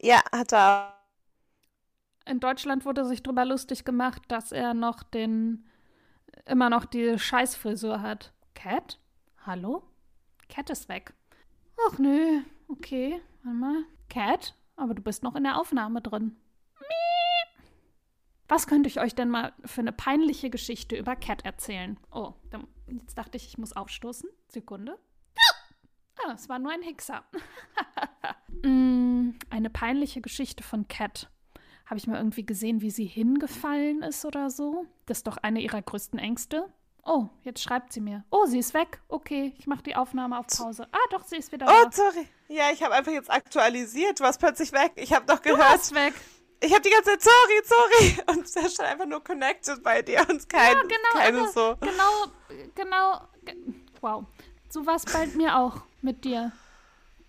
Ja, hat er. In Deutschland wurde sich drüber lustig gemacht, dass er noch den, immer noch die Scheißfrisur hat. Cat? Hallo? Cat ist weg. Ach nö, okay, warte mal. Cat? Aber du bist noch in der Aufnahme drin. Miep. Was könnte ich euch denn mal für eine peinliche Geschichte über Cat erzählen? Oh, jetzt dachte ich, ich muss aufstoßen. Sekunde. Ah, es war nur ein Hixer. Mm, eine peinliche Geschichte von Cat. Habe ich mal irgendwie gesehen, wie sie hingefallen ist oder so? Das ist doch eine ihrer größten Ängste. Oh, jetzt schreibt sie mir. Oh, sie ist weg. Okay, ich mache die Aufnahme auf Pause. Ah, doch, sie ist wieder Oh, da. sorry. Ja, ich habe einfach jetzt aktualisiert. Du warst plötzlich weg. Ich habe doch Du gehört. warst weg. Ich habe die ganze Zeit, sorry, sorry. Und da stand einfach nur connected bei dir und kein, Ja, genau. keine so. Genau, genau. ge- Wow. So war es bei mir auch mit dir.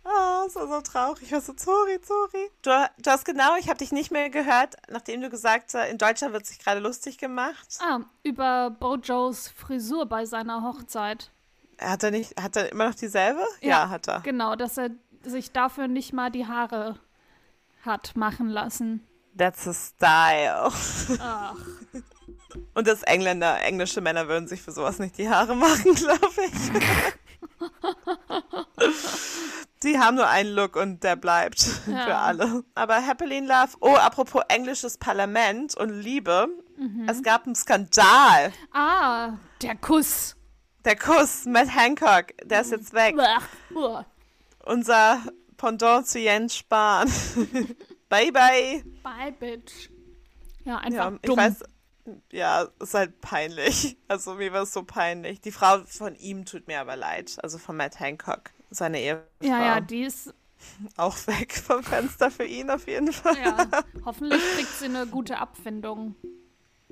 Oh, es war so traurig. Ich war so, sorry, sorry. Du, du hast genau, ich habe dich nicht mehr gehört, nachdem du gesagt hast, in Deutschland wird sich gerade lustig gemacht. Ah, über Bojos Frisur bei seiner Hochzeit. Hat er nicht, hat er immer noch dieselbe? Ja, hat er. Genau, dass er sich dafür nicht mal die Haare hat machen lassen. That's a style. Ach, Und das Engländer, englische Männer würden sich für sowas nicht die Haare machen, glaube ich. Die haben nur einen Look und der bleibt Ja. für alle. Aber Happily in Love, oh, apropos englisches Parlament und Liebe, Mhm. es gab einen Skandal. Ah, der Kuss. Der Kuss, Matt Hancock, der ist jetzt weg. Unser Pendant zu Jens Spahn. bye, bye. Bye, Bitch. Ja, einfach Ja, ich dumm. weiß, ja, ist halt peinlich. Also mir war es so peinlich. Die Frau von ihm tut mir aber leid. Also von Matt Hancock, seine Ehefrau. ja, ja, die ist, Auch weg vom Fenster für ihn auf jeden Fall. ja, hoffentlich kriegt sie eine gute Abfindung.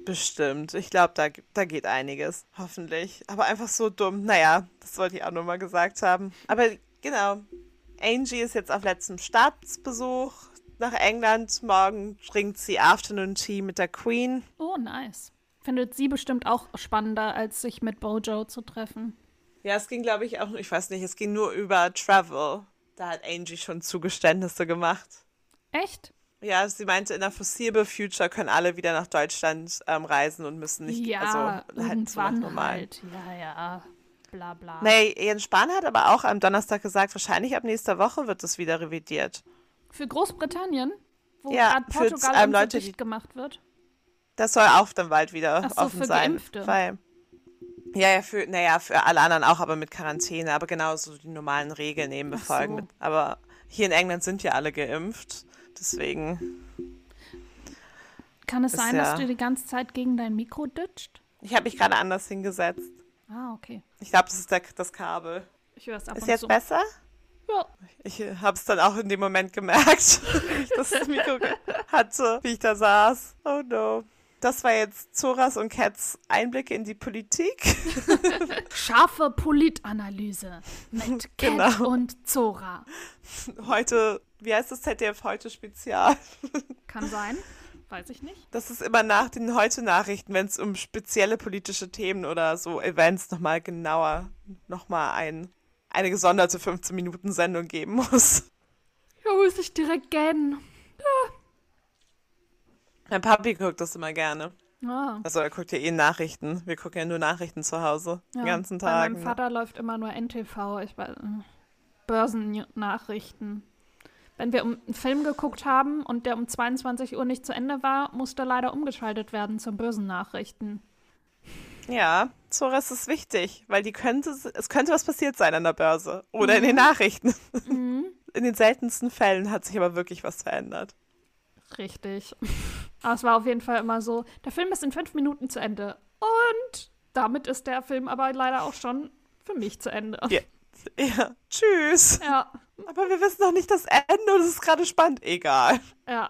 Bestimmt. Ich glaube, da, da geht einiges. Hoffentlich. Aber einfach so dumm. Naja, das wollte ich auch nur mal gesagt haben. Aber genau. Angie ist jetzt auf letztem Staatsbesuch nach England. Morgen trinkt sie Afternoon Tea mit der Queen. Oh, nice. Findet sie bestimmt auch spannender, als sich mit Bojo zu treffen. Ja, es ging, glaube ich, auch, ich weiß nicht, es ging nur über Travel. Da hat Angie schon Zugeständnisse gemacht. Echt? Ja, sie meinte, in der foreseeable future können alle wieder nach Deutschland ähm, reisen und müssen nicht, ja, also halt so normal. halt. Ja, ja. Bla, bla. Nee, Jens Spahn hat aber auch am Donnerstag gesagt, wahrscheinlich ab nächster Woche wird es wieder revidiert. Für Großbritannien, wo Ja, gerade für, Portugal ähm, und so Leute, dicht gemacht wird. Das soll auch dann bald wieder so, offen für sein. Geimpfte. Weil, ja, ja, für, naja, für alle anderen auch, aber mit Quarantäne, aber genauso die normalen Regeln eben befolgen. so. Aber hier in England sind ja alle geimpft. Deswegen, Kann es sein, ja- dass du die ganze Zeit gegen dein Mikro ditcht? ich habe mich gerade anders hingesetzt. Ah, okay. Ich glaube, das ist der, das Kabel. Ich höre es ab Ist jetzt zu. besser? Ja. Ich habe es dann auch in dem Moment gemerkt, wie ich das Mikro hatte, wie ich da saß. Oh no. Das war jetzt Zoras und Cats Einblicke in die Politik. Scharfe Politanalyse mit Cat Genau. und Zora. Heute, wie heißt das ZDF heute Spezial? Kann sein. Weiß ich nicht. Das ist immer nach den Heute-Nachrichten, wenn es um spezielle politische Themen oder so Events nochmal genauer, nochmal ein, eine gesonderte 15-Minuten-Sendung geben muss. Ja, muss ich direkt gähnen. Mein Papi guckt das immer gerne. Ah, Also er guckt ja eh Nachrichten. Wir gucken ja nur Nachrichten zu Hause. ja. Den ganzen Bei Tag. meinem Vater läuft immer nur NTV. Ich weiß, äh, Börsennachrichten. Wenn wir um einen Film geguckt haben und der um 22 Uhr nicht zu Ende war, musste leider umgeschaltet werden zum Börsennachrichten. Ja, Zoras ist wichtig, weil die könnte, es könnte was passiert sein an der Börse oder in den Nachrichten. In den seltensten Fällen hat sich aber wirklich was verändert. Richtig. Aber es war auf jeden Fall immer so, der Film ist in fünf Minuten zu Ende. Und damit ist der Film aber leider auch schon für mich zu Ende. Ja. Ja, tschüss. Ja, Aber wir wissen noch nicht das Ende und es ist gerade spannend. Egal. ja.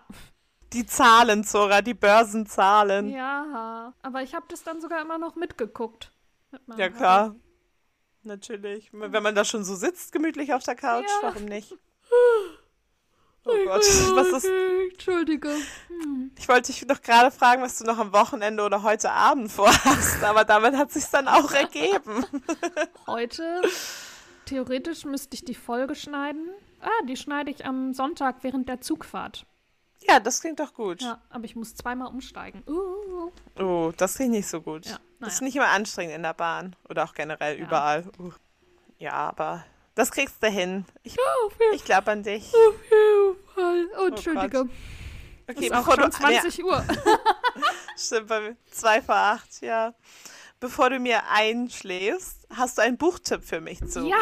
Die Zahlen, Zora, die Börsenzahlen. Ja, aber ich habe das dann sogar immer noch mitgeguckt. Mit Ja, klar. Natürlich. Wenn man da schon so sitzt, gemütlich auf der Couch, Ja. warum nicht? Oh Gott, was ist. Okay, Entschuldige. Ich wollte dich noch gerade fragen, was du noch am Wochenende oder heute Abend vorhast, aber damit hat sich dann auch ergeben. Heute, theoretisch müsste ich die Folge schneiden. Ah, die schneide ich am Sonntag während der Zugfahrt. Ja, das klingt doch gut. Ja, aber ich muss zweimal umsteigen. Uh. Oh, das klingt nicht so gut. Ja, Das ist naja. nicht immer anstrengend in der Bahn oder auch generell überall. Uh. Ja, aber das kriegst du hin. Ich, jeden ich glaube an dich. Fall. Oh, Entschuldige. Okay, ist auch bevor schon du, nee, 20 Uhr. Stimmt, bei mir. Zwei vor acht, ja. Bevor du mir einschläfst, hast du einen Buchtipp für mich zu. Ja,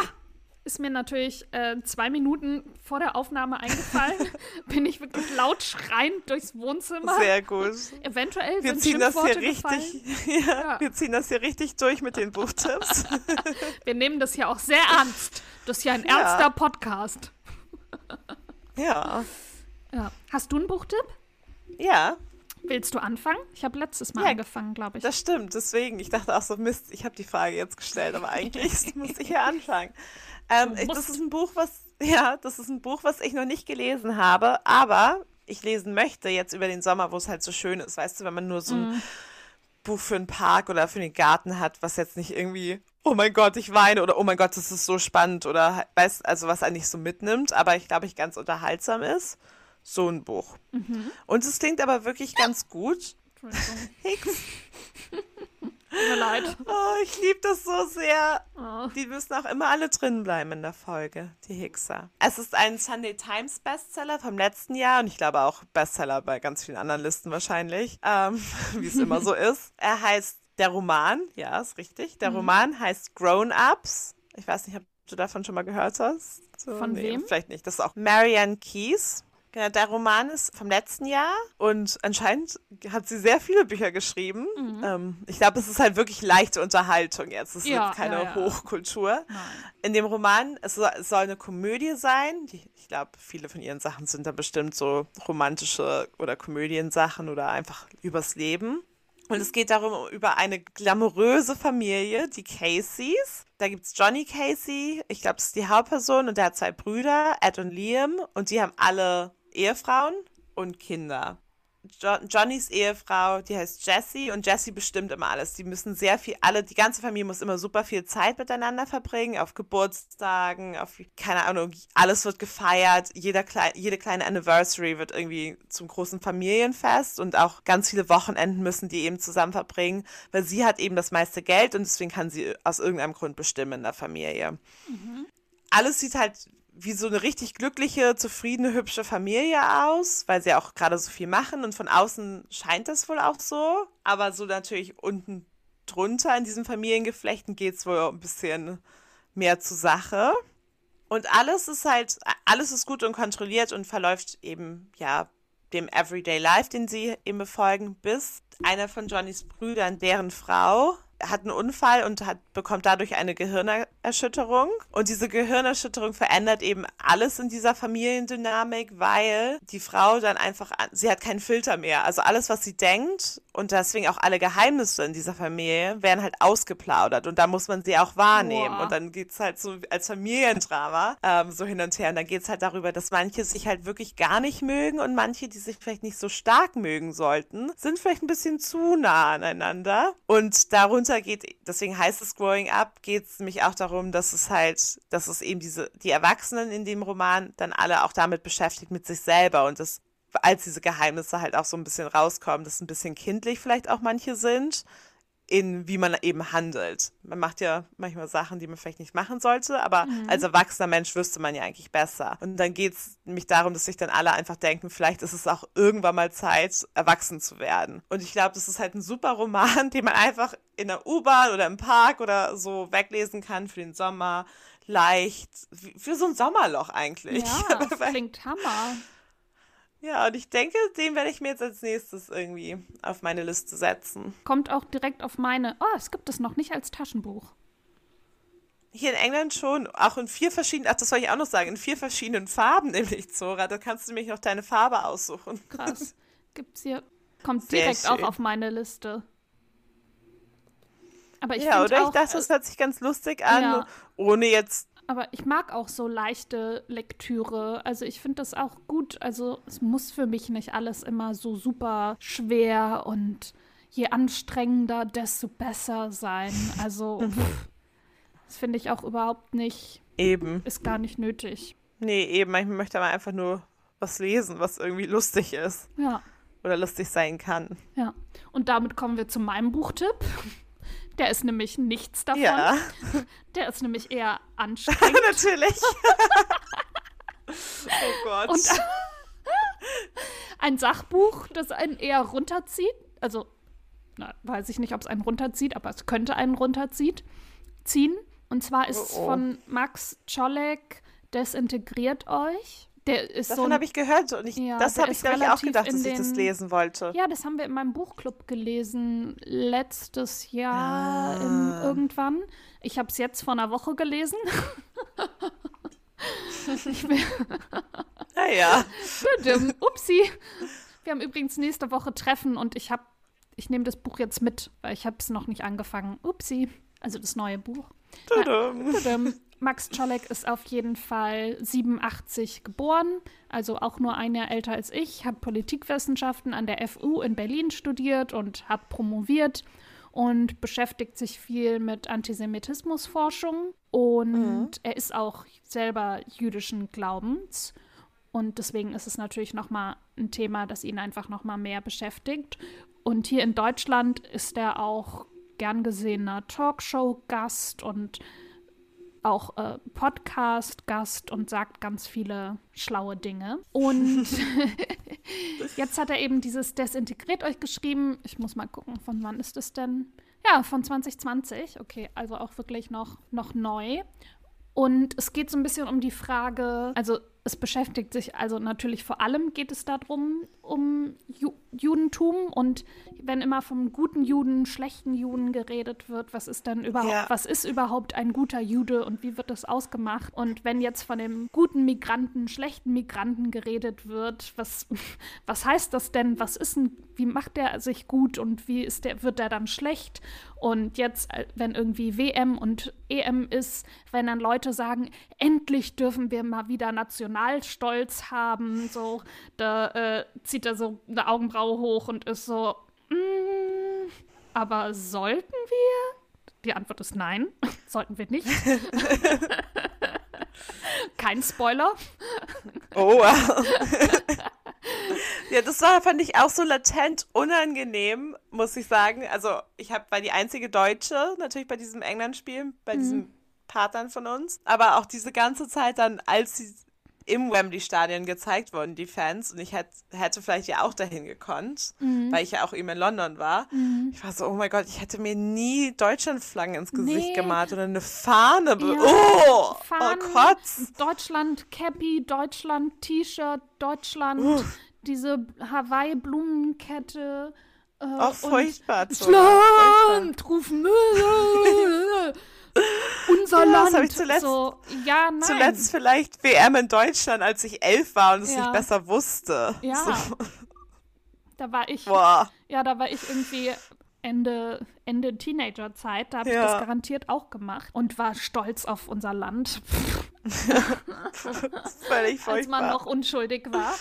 ist mir natürlich äh, zwei Minuten vor der Aufnahme eingefallen. Bin ich wirklich laut schreiend durchs Wohnzimmer. Sehr gut. Eventuell Wir sind ziehen das hier richtig, ja, Ja. wir ziehen das hier richtig durch mit den Buchtipps. Wir nehmen das hier auch sehr ernst. Das ist ja ein Ja. ernster Podcast. Ja. Ja. Hast du einen Buchtipp? Ja, Willst du anfangen? Ich habe letztes Mal Ja, angefangen, glaube ich. das stimmt. Deswegen, ich dachte auch so, Mist, ich habe die Frage jetzt gestellt, aber eigentlich muss ich ja anfangen. Ähm, ich, das ist ein Buch, was, ja, das ist ein Buch, was ich noch nicht gelesen habe, aber ich lesen möchte jetzt über den Sommer, wo es halt so schön ist. Weißt du, wenn man nur so ein Buch für einen Park oder für den Garten hat, was jetzt nicht irgendwie, oh mein Gott, ich weine oder oh mein Gott, das ist so spannend oder weißt, also was einen nicht so mitnimmt, aber ich glaube, ich ganz unterhaltsam ist. So ein Buch. Und es klingt aber wirklich ganz gut. Hicks. Tut mir leid. Oh, ich liebe das so sehr. Oh. Die müssen auch immer alle drin bleiben in der Folge, die Hickser. Es ist ein Sunday Times Bestseller vom letzten Jahr und ich glaube auch Bestseller bei ganz vielen anderen Listen wahrscheinlich, ähm, wie es immer so ist. Er heißt der Roman, ja, ist richtig. Der mhm. Roman heißt Grown Ups. Ich weiß nicht, ob du davon schon mal gehört hast. So, Von nee, wem? Vielleicht nicht. Das ist auch Marianne Keys. Genau, der Roman ist vom letzten Jahr und anscheinend hat sie sehr viele Bücher geschrieben. Mhm. Ähm, ich glaube, es ist halt wirklich leichte Unterhaltung jetzt. Es ja, ist keine ja, ja. Hochkultur. Nein. In dem Roman, es soll, es soll eine Komödie sein. Die, ich glaube, viele von ihren Sachen sind da bestimmt so romantische oder Komödiensachen oder einfach übers Leben. Und es geht darum, über eine glamouröse Familie, die Caseys. Da gibt's Johnny Casey, ich glaube, das ist die Hauptperson, und der hat zwei Brüder, Ed und Liam, und die haben alle Ehefrauen und Kinder. Jo Johnnys Ehefrau, die heißt Jessie und Jessie bestimmt immer alles. Die müssen sehr viel, alle, die ganze Familie muss immer super viel Zeit miteinander verbringen, auf Geburtstagen, auf, keine Ahnung, alles wird gefeiert, jeder klei jede kleine Anniversary wird irgendwie zum großen Familienfest und auch ganz viele Wochenenden müssen die eben zusammen verbringen, weil sie hat eben das meiste Geld und deswegen kann sie aus irgendeinem Grund bestimmen in der Familie. Mhm. Alles sieht halt wie so eine richtig glückliche, zufriedene, hübsche Familie aus, weil sie auch gerade so viel machen und von außen scheint das wohl auch so. Aber so natürlich unten drunter in diesen Familiengeflechten geht es wohl ein bisschen mehr zur Sache. Und alles ist halt, alles ist gut und kontrolliert und verläuft eben, ja, dem Everyday Life, den sie eben befolgen, bis einer von Johnnys Brüdern, deren Frau, hat einen Unfall und hat, bekommt dadurch eine Gehirnerschütterung. Und diese Gehirnerschütterung verändert eben alles in dieser Familiendynamik, weil die Frau dann einfach, sie hat keinen Filter mehr. Also alles, was sie denkt und deswegen auch alle Geheimnisse in dieser Familie werden halt ausgeplaudert und da muss man sie auch wahrnehmen. Boah. Und dann geht's halt so als Familiendrama ähm, so hin und her. Und dann geht's halt darüber, dass manche sich halt wirklich gar nicht mögen und manche, die sich vielleicht nicht so stark mögen sollten, sind vielleicht ein bisschen zu nah aneinander. Und darunter runter geht, deswegen heißt es Growing Up, geht es nämlich auch darum, dass es halt, dass es eben diese, die Erwachsenen in dem Roman dann alle auch damit beschäftigt mit sich selber und das, als diese Geheimnisse halt auch so ein bisschen rauskommen, dass ein bisschen kindlich vielleicht auch manche sind, in wie man eben handelt. Man macht ja manchmal Sachen, die man vielleicht nicht machen sollte, aber mhm. als erwachsener Mensch wüsste man ja eigentlich besser. Und dann geht es nämlich darum, dass sich dann alle einfach denken, vielleicht ist es auch irgendwann mal Zeit, erwachsen zu werden. Und ich glaube, das ist halt ein super Roman, den man einfach in der U-Bahn oder im Park oder so weglesen kann für den Sommer. Leicht, für so ein Sommerloch eigentlich. Ja, das klingt Hammer. Ja, und ich denke, den werde ich mir jetzt als nächstes irgendwie auf meine Liste setzen. Kommt auch direkt auf meine. Oh, es gibt es noch nicht als Taschenbuch. Hier in England schon, auch in vier verschiedenen, ach, das soll ich auch noch sagen, in vier verschiedenen Farben, nämlich Zora. Da kannst du nämlich noch deine Farbe aussuchen. Krass. Gibt's hier, kommt direkt auch auf meine Liste. Aber ich ja, oder? Auch, ich dachte, das hört sich ganz lustig an, ja. ohne jetzt aber ich mag auch so leichte Lektüre. Also ich finde das auch gut. Also es muss für mich nicht alles immer so super schwer und je anstrengender, desto besser sein. Also mhm. pff, das finde ich auch überhaupt nicht. Eben. Ist gar nicht nötig. Nee, eben. Manchmal möchte man einfach nur was lesen, was irgendwie lustig ist. Ja. Oder lustig sein kann. Ja. Und damit kommen wir zu meinem Buchtipp. Der ist nämlich nichts davon. Ja. Der ist nämlich eher anstrengend. Natürlich. oh Gott. Und ein Sachbuch, das einen eher runterzieht. Also, na, weiß ich nicht, ob es einen runterzieht, aber es könnte einen runterzieht. Ziehen. Und zwar ist es oh, oh. von Max Czolek, Desintegriert euch. Der ist Davon so habe ich gehört und ich, ja, das habe ich nämlich auch gedacht, dass den, ich das lesen wollte. Ja, das haben wir in meinem Buchclub gelesen letztes Jahr ah. irgendwann. Ich habe es jetzt vor einer Woche gelesen. ich naja. Upsi. Wir haben übrigens nächste Woche Treffen und ich habe, ich nehme das Buch jetzt mit, weil ich habe es noch nicht angefangen. Upsi. Also das neue Buch. Tudum. Ja, tudum. Max Czolek ist auf jeden Fall 87 geboren, also auch nur ein Jahr älter als ich, hat Politikwissenschaften an der FU in Berlin studiert und hat promoviert und beschäftigt sich viel mit Antisemitismusforschung und mhm. er ist auch selber jüdischen Glaubens und deswegen ist es natürlich noch mal ein Thema, das ihn einfach noch mal mehr beschäftigt und hier in Deutschland ist er auch gern gesehener Talkshow-Gast und auch äh, Podcast-Gast und sagt ganz viele schlaue Dinge. Und jetzt hat er eben dieses Desintegriert euch geschrieben. Ich muss mal gucken, von wann ist es denn? Ja, von 2020. Okay, also auch wirklich noch, noch neu. Und es geht so ein bisschen um die Frage, also es beschäftigt sich also natürlich vor allem geht es darum, um Ju Judentum und wenn immer vom guten Juden, schlechten Juden geredet wird, was ist denn überhaupt, ja. was ist überhaupt ein guter Jude und wie wird das ausgemacht? Und wenn jetzt von dem guten Migranten, schlechten Migranten geredet wird, was, was heißt das denn? Was ist ein, wie macht der sich gut und wie ist der, wird der dann schlecht? Und jetzt, äh, wenn irgendwie WM und EM ist, wenn dann Leute sagen, endlich dürfen wir mal wieder Nationalstolz haben, so, da äh, zieht er so eine Augenbraue hoch und ist so, mm, aber sollten wir? Die Antwort ist nein, sollten wir nicht. Kein Spoiler. Oh, wow. ja, das war, fand ich auch so latent unangenehm, muss ich sagen. Also, ich hab, war die einzige Deutsche natürlich bei diesem England-Spiel, bei mhm. diesen Partnern von uns. Aber auch diese ganze Zeit dann, als sie im Wembley-Stadion gezeigt wurden, die Fans. Und ich hätte, hätte vielleicht ja auch dahin gekonnt, mhm. weil ich ja auch eben in London war. Mhm. Ich war so, oh mein Gott, ich hätte mir nie Deutschlandflaggen ins Gesicht nee. gemalt oder eine Fahne. Ja. Oh, oh Fahnen, oh Gott. Deutschland Cappy, Deutschland T-Shirt, Deutschland uh. diese Hawaii-Blumenkette. Äh, auch furchtbar. Land rufen. unser ja, Land. Das ich zuletzt, so, ja, nein. zuletzt vielleicht WM in Deutschland, als ich elf war und es ja. nicht besser wusste. Ja. So. Da war ich. Boah. Ja, da war ich irgendwie Ende, Ende Teenagerzeit. Da habe ja. ich das garantiert auch gemacht und war stolz auf unser Land. Völlig furchtbar. Als man noch unschuldig war.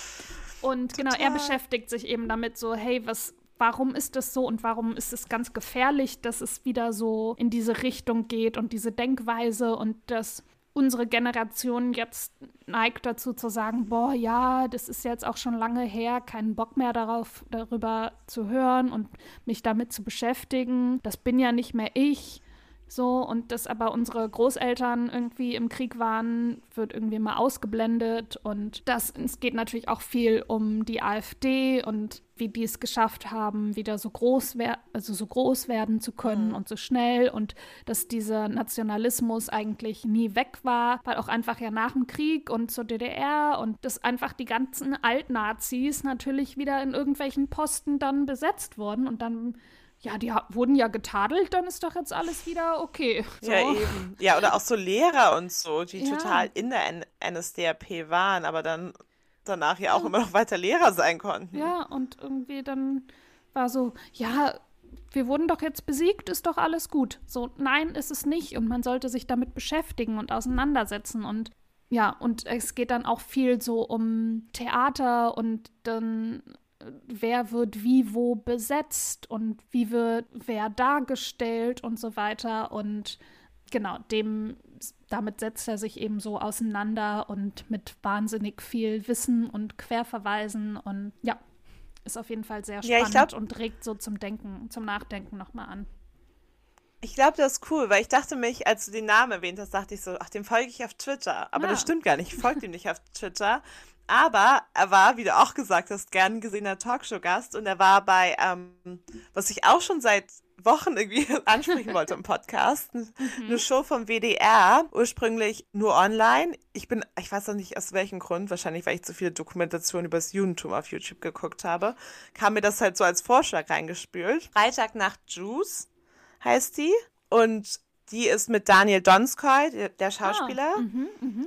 Und Total. genau, er beschäftigt sich eben damit so, hey, was, warum ist das so und warum ist es ganz gefährlich, dass es wieder so in diese Richtung geht und diese Denkweise und dass unsere Generation jetzt neigt dazu zu sagen, boah, ja, das ist jetzt auch schon lange her, keinen Bock mehr darauf, darüber zu hören und mich damit zu beschäftigen. Das bin ja nicht mehr ich. So, und dass aber unsere Großeltern irgendwie im Krieg waren, wird irgendwie mal ausgeblendet. Und das, es geht natürlich auch viel um die AfD und wie die es geschafft haben, wieder so groß, also so groß werden zu können mhm. und so schnell. Und dass dieser Nationalismus eigentlich nie weg war, weil auch einfach ja nach dem Krieg und zur DDR und dass einfach die ganzen Altnazis natürlich wieder in irgendwelchen Posten dann besetzt wurden und dann ja, die wurden ja getadelt, dann ist doch jetzt alles wieder okay. So. Ja, eben. Ja, oder auch so Lehrer und so, die ja. total in der N NSDAP waren, aber dann danach ja auch ja. immer noch weiter Lehrer sein konnten. Ja, und irgendwie dann war so, ja, wir wurden doch jetzt besiegt, ist doch alles gut. So, nein, ist es nicht. Und man sollte sich damit beschäftigen und auseinandersetzen. Und ja, und es geht dann auch viel so um Theater und dann wer wird wie wo besetzt und wie wird wer dargestellt und so weiter. Und genau, dem, damit setzt er sich eben so auseinander und mit wahnsinnig viel Wissen und Querverweisen und ja, ist auf jeden Fall sehr spannend ja, glaub, und regt so zum Denken, zum Nachdenken nochmal an. Ich glaube, das ist cool, weil ich dachte mich, als du den Namen erwähnt hast, dachte ich so, ach, dem folge ich auf Twitter. Aber ah. das stimmt gar nicht. Ich folge ihm nicht auf Twitter. Aber er war, wie du auch gesagt hast, gern gesehener Talkshow-Gast und er war bei, ähm, was ich auch schon seit Wochen irgendwie ansprechen wollte im Podcast, mhm. eine Show vom WDR, ursprünglich nur online. Ich bin, ich weiß noch nicht aus welchem Grund, wahrscheinlich weil ich zu viele Dokumentationen über das Judentum auf YouTube geguckt habe, kam mir das halt so als Vorschlag reingespült. Freitag nach Juice heißt die und die ist mit Daniel Donskoy, der Schauspieler. Ah, mh, mh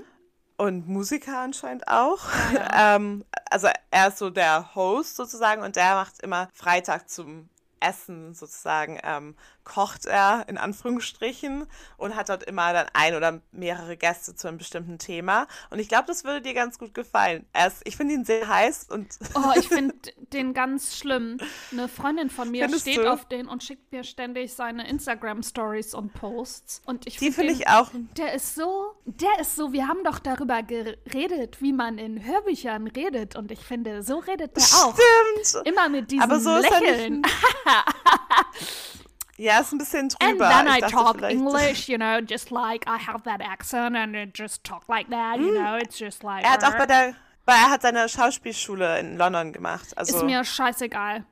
und Musiker anscheinend auch. Ja. ähm, also er ist so der Host sozusagen und der macht immer Freitag zum Essen sozusagen ähm, kocht er in Anführungsstrichen und hat dort immer dann ein oder mehrere Gäste zu einem bestimmten Thema. Und ich glaube, das würde dir ganz gut gefallen. Ist, ich finde ihn sehr heiß und. Oh, ich finde den ganz schlimm. Eine Freundin von mir Findest steht du? auf den und schickt mir ständig seine Instagram-Stories und Posts. Und ich Die finde find ich auch. Der ist so, der ist so, wir haben doch darüber geredet, wie man in Hörbüchern redet. Und ich finde, so redet der auch. Stimmt. Immer mit diesem Aber so Lächeln. Ja, ist ein bisschen And drüber. then Ich I talk English, you know, just like I have that accent and I just talk like that, you know, it's just like. Er hat auch bei der, weil er hat seine Schauspielschule in London gemacht. Also ist mir scheißegal.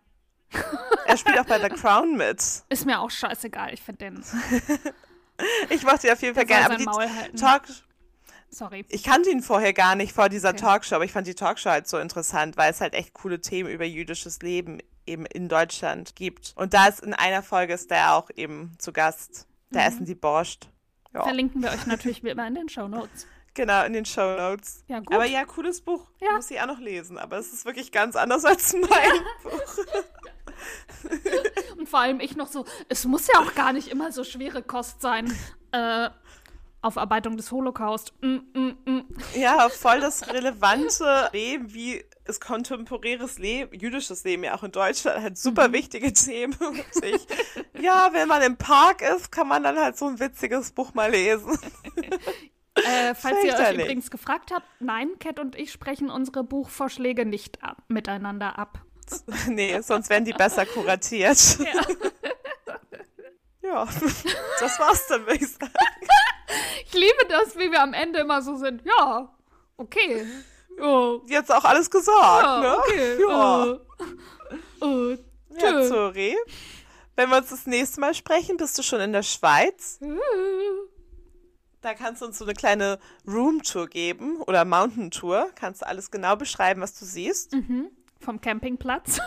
er spielt auch bei The Crown mit. Ist mir auch scheißegal. Ich finde den. Ich mochte ihn auf jeden Fall gerne. Aber die Maul halten. Talk, Sorry. ich kannte ihn vorher gar nicht vor dieser Okay. Talkshow, aber ich fand die Talkshow halt so interessant, weil es halt echt coole Themen über jüdisches Leben eben in Deutschland gibt. Und da ist in einer Folge ist der auch eben zu Gast. Da Mhm. essen die Borscht. Ja, Verlinken wir euch natürlich wie immer in den Show Notes. genau, in den Show Notes. Ja, gut. Aber ja, cooles Buch. Ja. Muss ich auch noch lesen. Aber es ist wirklich ganz anders als mein Buch. Und vor allem ich noch so, es muss ja auch gar nicht immer so schwere Kost sein. Äh, Aufarbeitung des Holocaust. Mm, mm, mm. Ja, voll das relevante Leben, wie ist kontemporäres Leben, jüdisches Leben ja auch in Deutschland, halt Mhm. super wichtige Themen. Ich, ja, wenn man im Park ist, kann man dann halt so ein witziges Buch mal lesen. Äh, falls ihr euch übrigens gefragt habt, nein, Cat und ich sprechen unsere Buchvorschläge nicht ab, miteinander ab. nee, sonst werden die besser kuratiert. Ja. Ja, das war's dann, würde ich sagen. Ich liebe das, wie wir am Ende immer so sind. Ja, okay. Ja, Jetzt auch alles gesagt, ja ne? okay. Ja. Äh, äh, Ja, sorry. Wenn wir uns das nächste Mal sprechen, bist du schon in der Schweiz. Da kannst du uns so eine kleine Roomtour geben oder Mountain-Tour. Kannst du alles genau beschreiben, was du siehst. Mhm. Vom Campingplatz.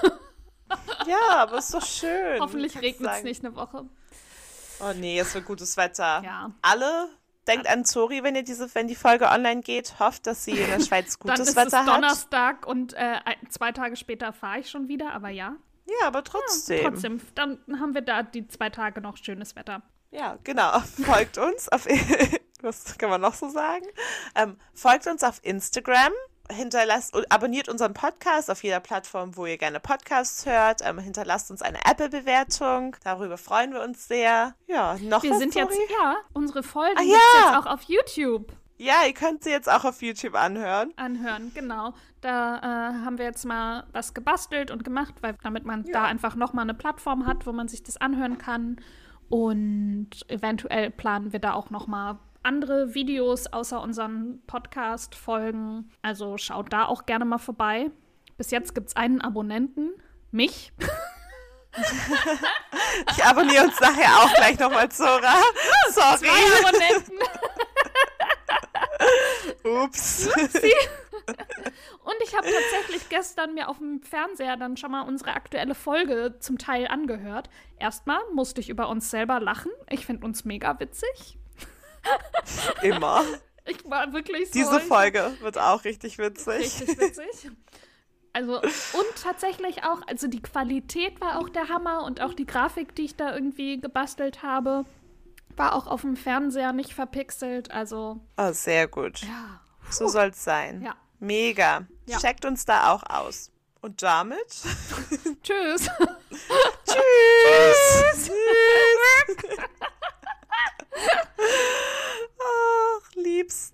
Ja, aber ist doch schön. Hoffentlich regnet es nicht eine Woche. Oh nee, es wird gutes Wetter. Ja. Alle, denkt an Zori, wenn ihr diese, wenn die Folge online geht. Hofft, dass sie in der Schweiz Dann gutes ist Wetter es hat. Donnerstag und äh, zwei Tage später fahre ich schon wieder, aber ja. Ja, aber trotzdem. Trotzdem, dann haben wir da die zwei Tage noch schönes Wetter. Ja, genau. Folgt uns auf, was kann man noch so sagen? Ähm, folgt uns auf Instagram, hinterlasst und abonniert unseren Podcast auf jeder Plattform, wo ihr gerne Podcasts hört. Ähm, hinterlasst uns eine Apple-Bewertung. Darüber freuen wir uns sehr. Ja, noch Wir was, sind Zori? jetzt, ja, unsere Folgen Ah, ja. jetzt auch auf YouTube Ja, ihr könnt sie jetzt auch auf YouTube anhören. anhören, genau. Da äh, haben wir jetzt mal was gebastelt und gemacht, weil damit man da einfach nochmal eine Plattform hat, wo man sich das anhören kann. Und eventuell planen wir da auch nochmal andere Videos außer unseren Podcast-Folgen. Also schaut da auch gerne mal vorbei. Bis jetzt gibt es einen Abonnenten, mich. Ich abonniere uns nachher auch gleich nochmal, Zora. Sorry. Zwei Abonnenten. Ups. Und ich habe tatsächlich gestern mir auf dem Fernseher dann schon mal unsere aktuelle Folge zum Teil angehört. Erstmal musste ich über uns selber lachen. Ich finde uns mega witzig. Immer. Ich war wirklich so. Diese Folge wird auch richtig witzig. Richtig witzig. Also, und tatsächlich auch, also die Qualität war auch der Hammer und auch die Grafik, die ich da irgendwie gebastelt habe, war auch auf dem Fernseher nicht verpixelt. Also, Oh, sehr gut. ja. So soll's sein. Ja. Mega. Ja. Checkt uns da auch aus. Und damit? Tschüss. Tschüss. Ach, liebst.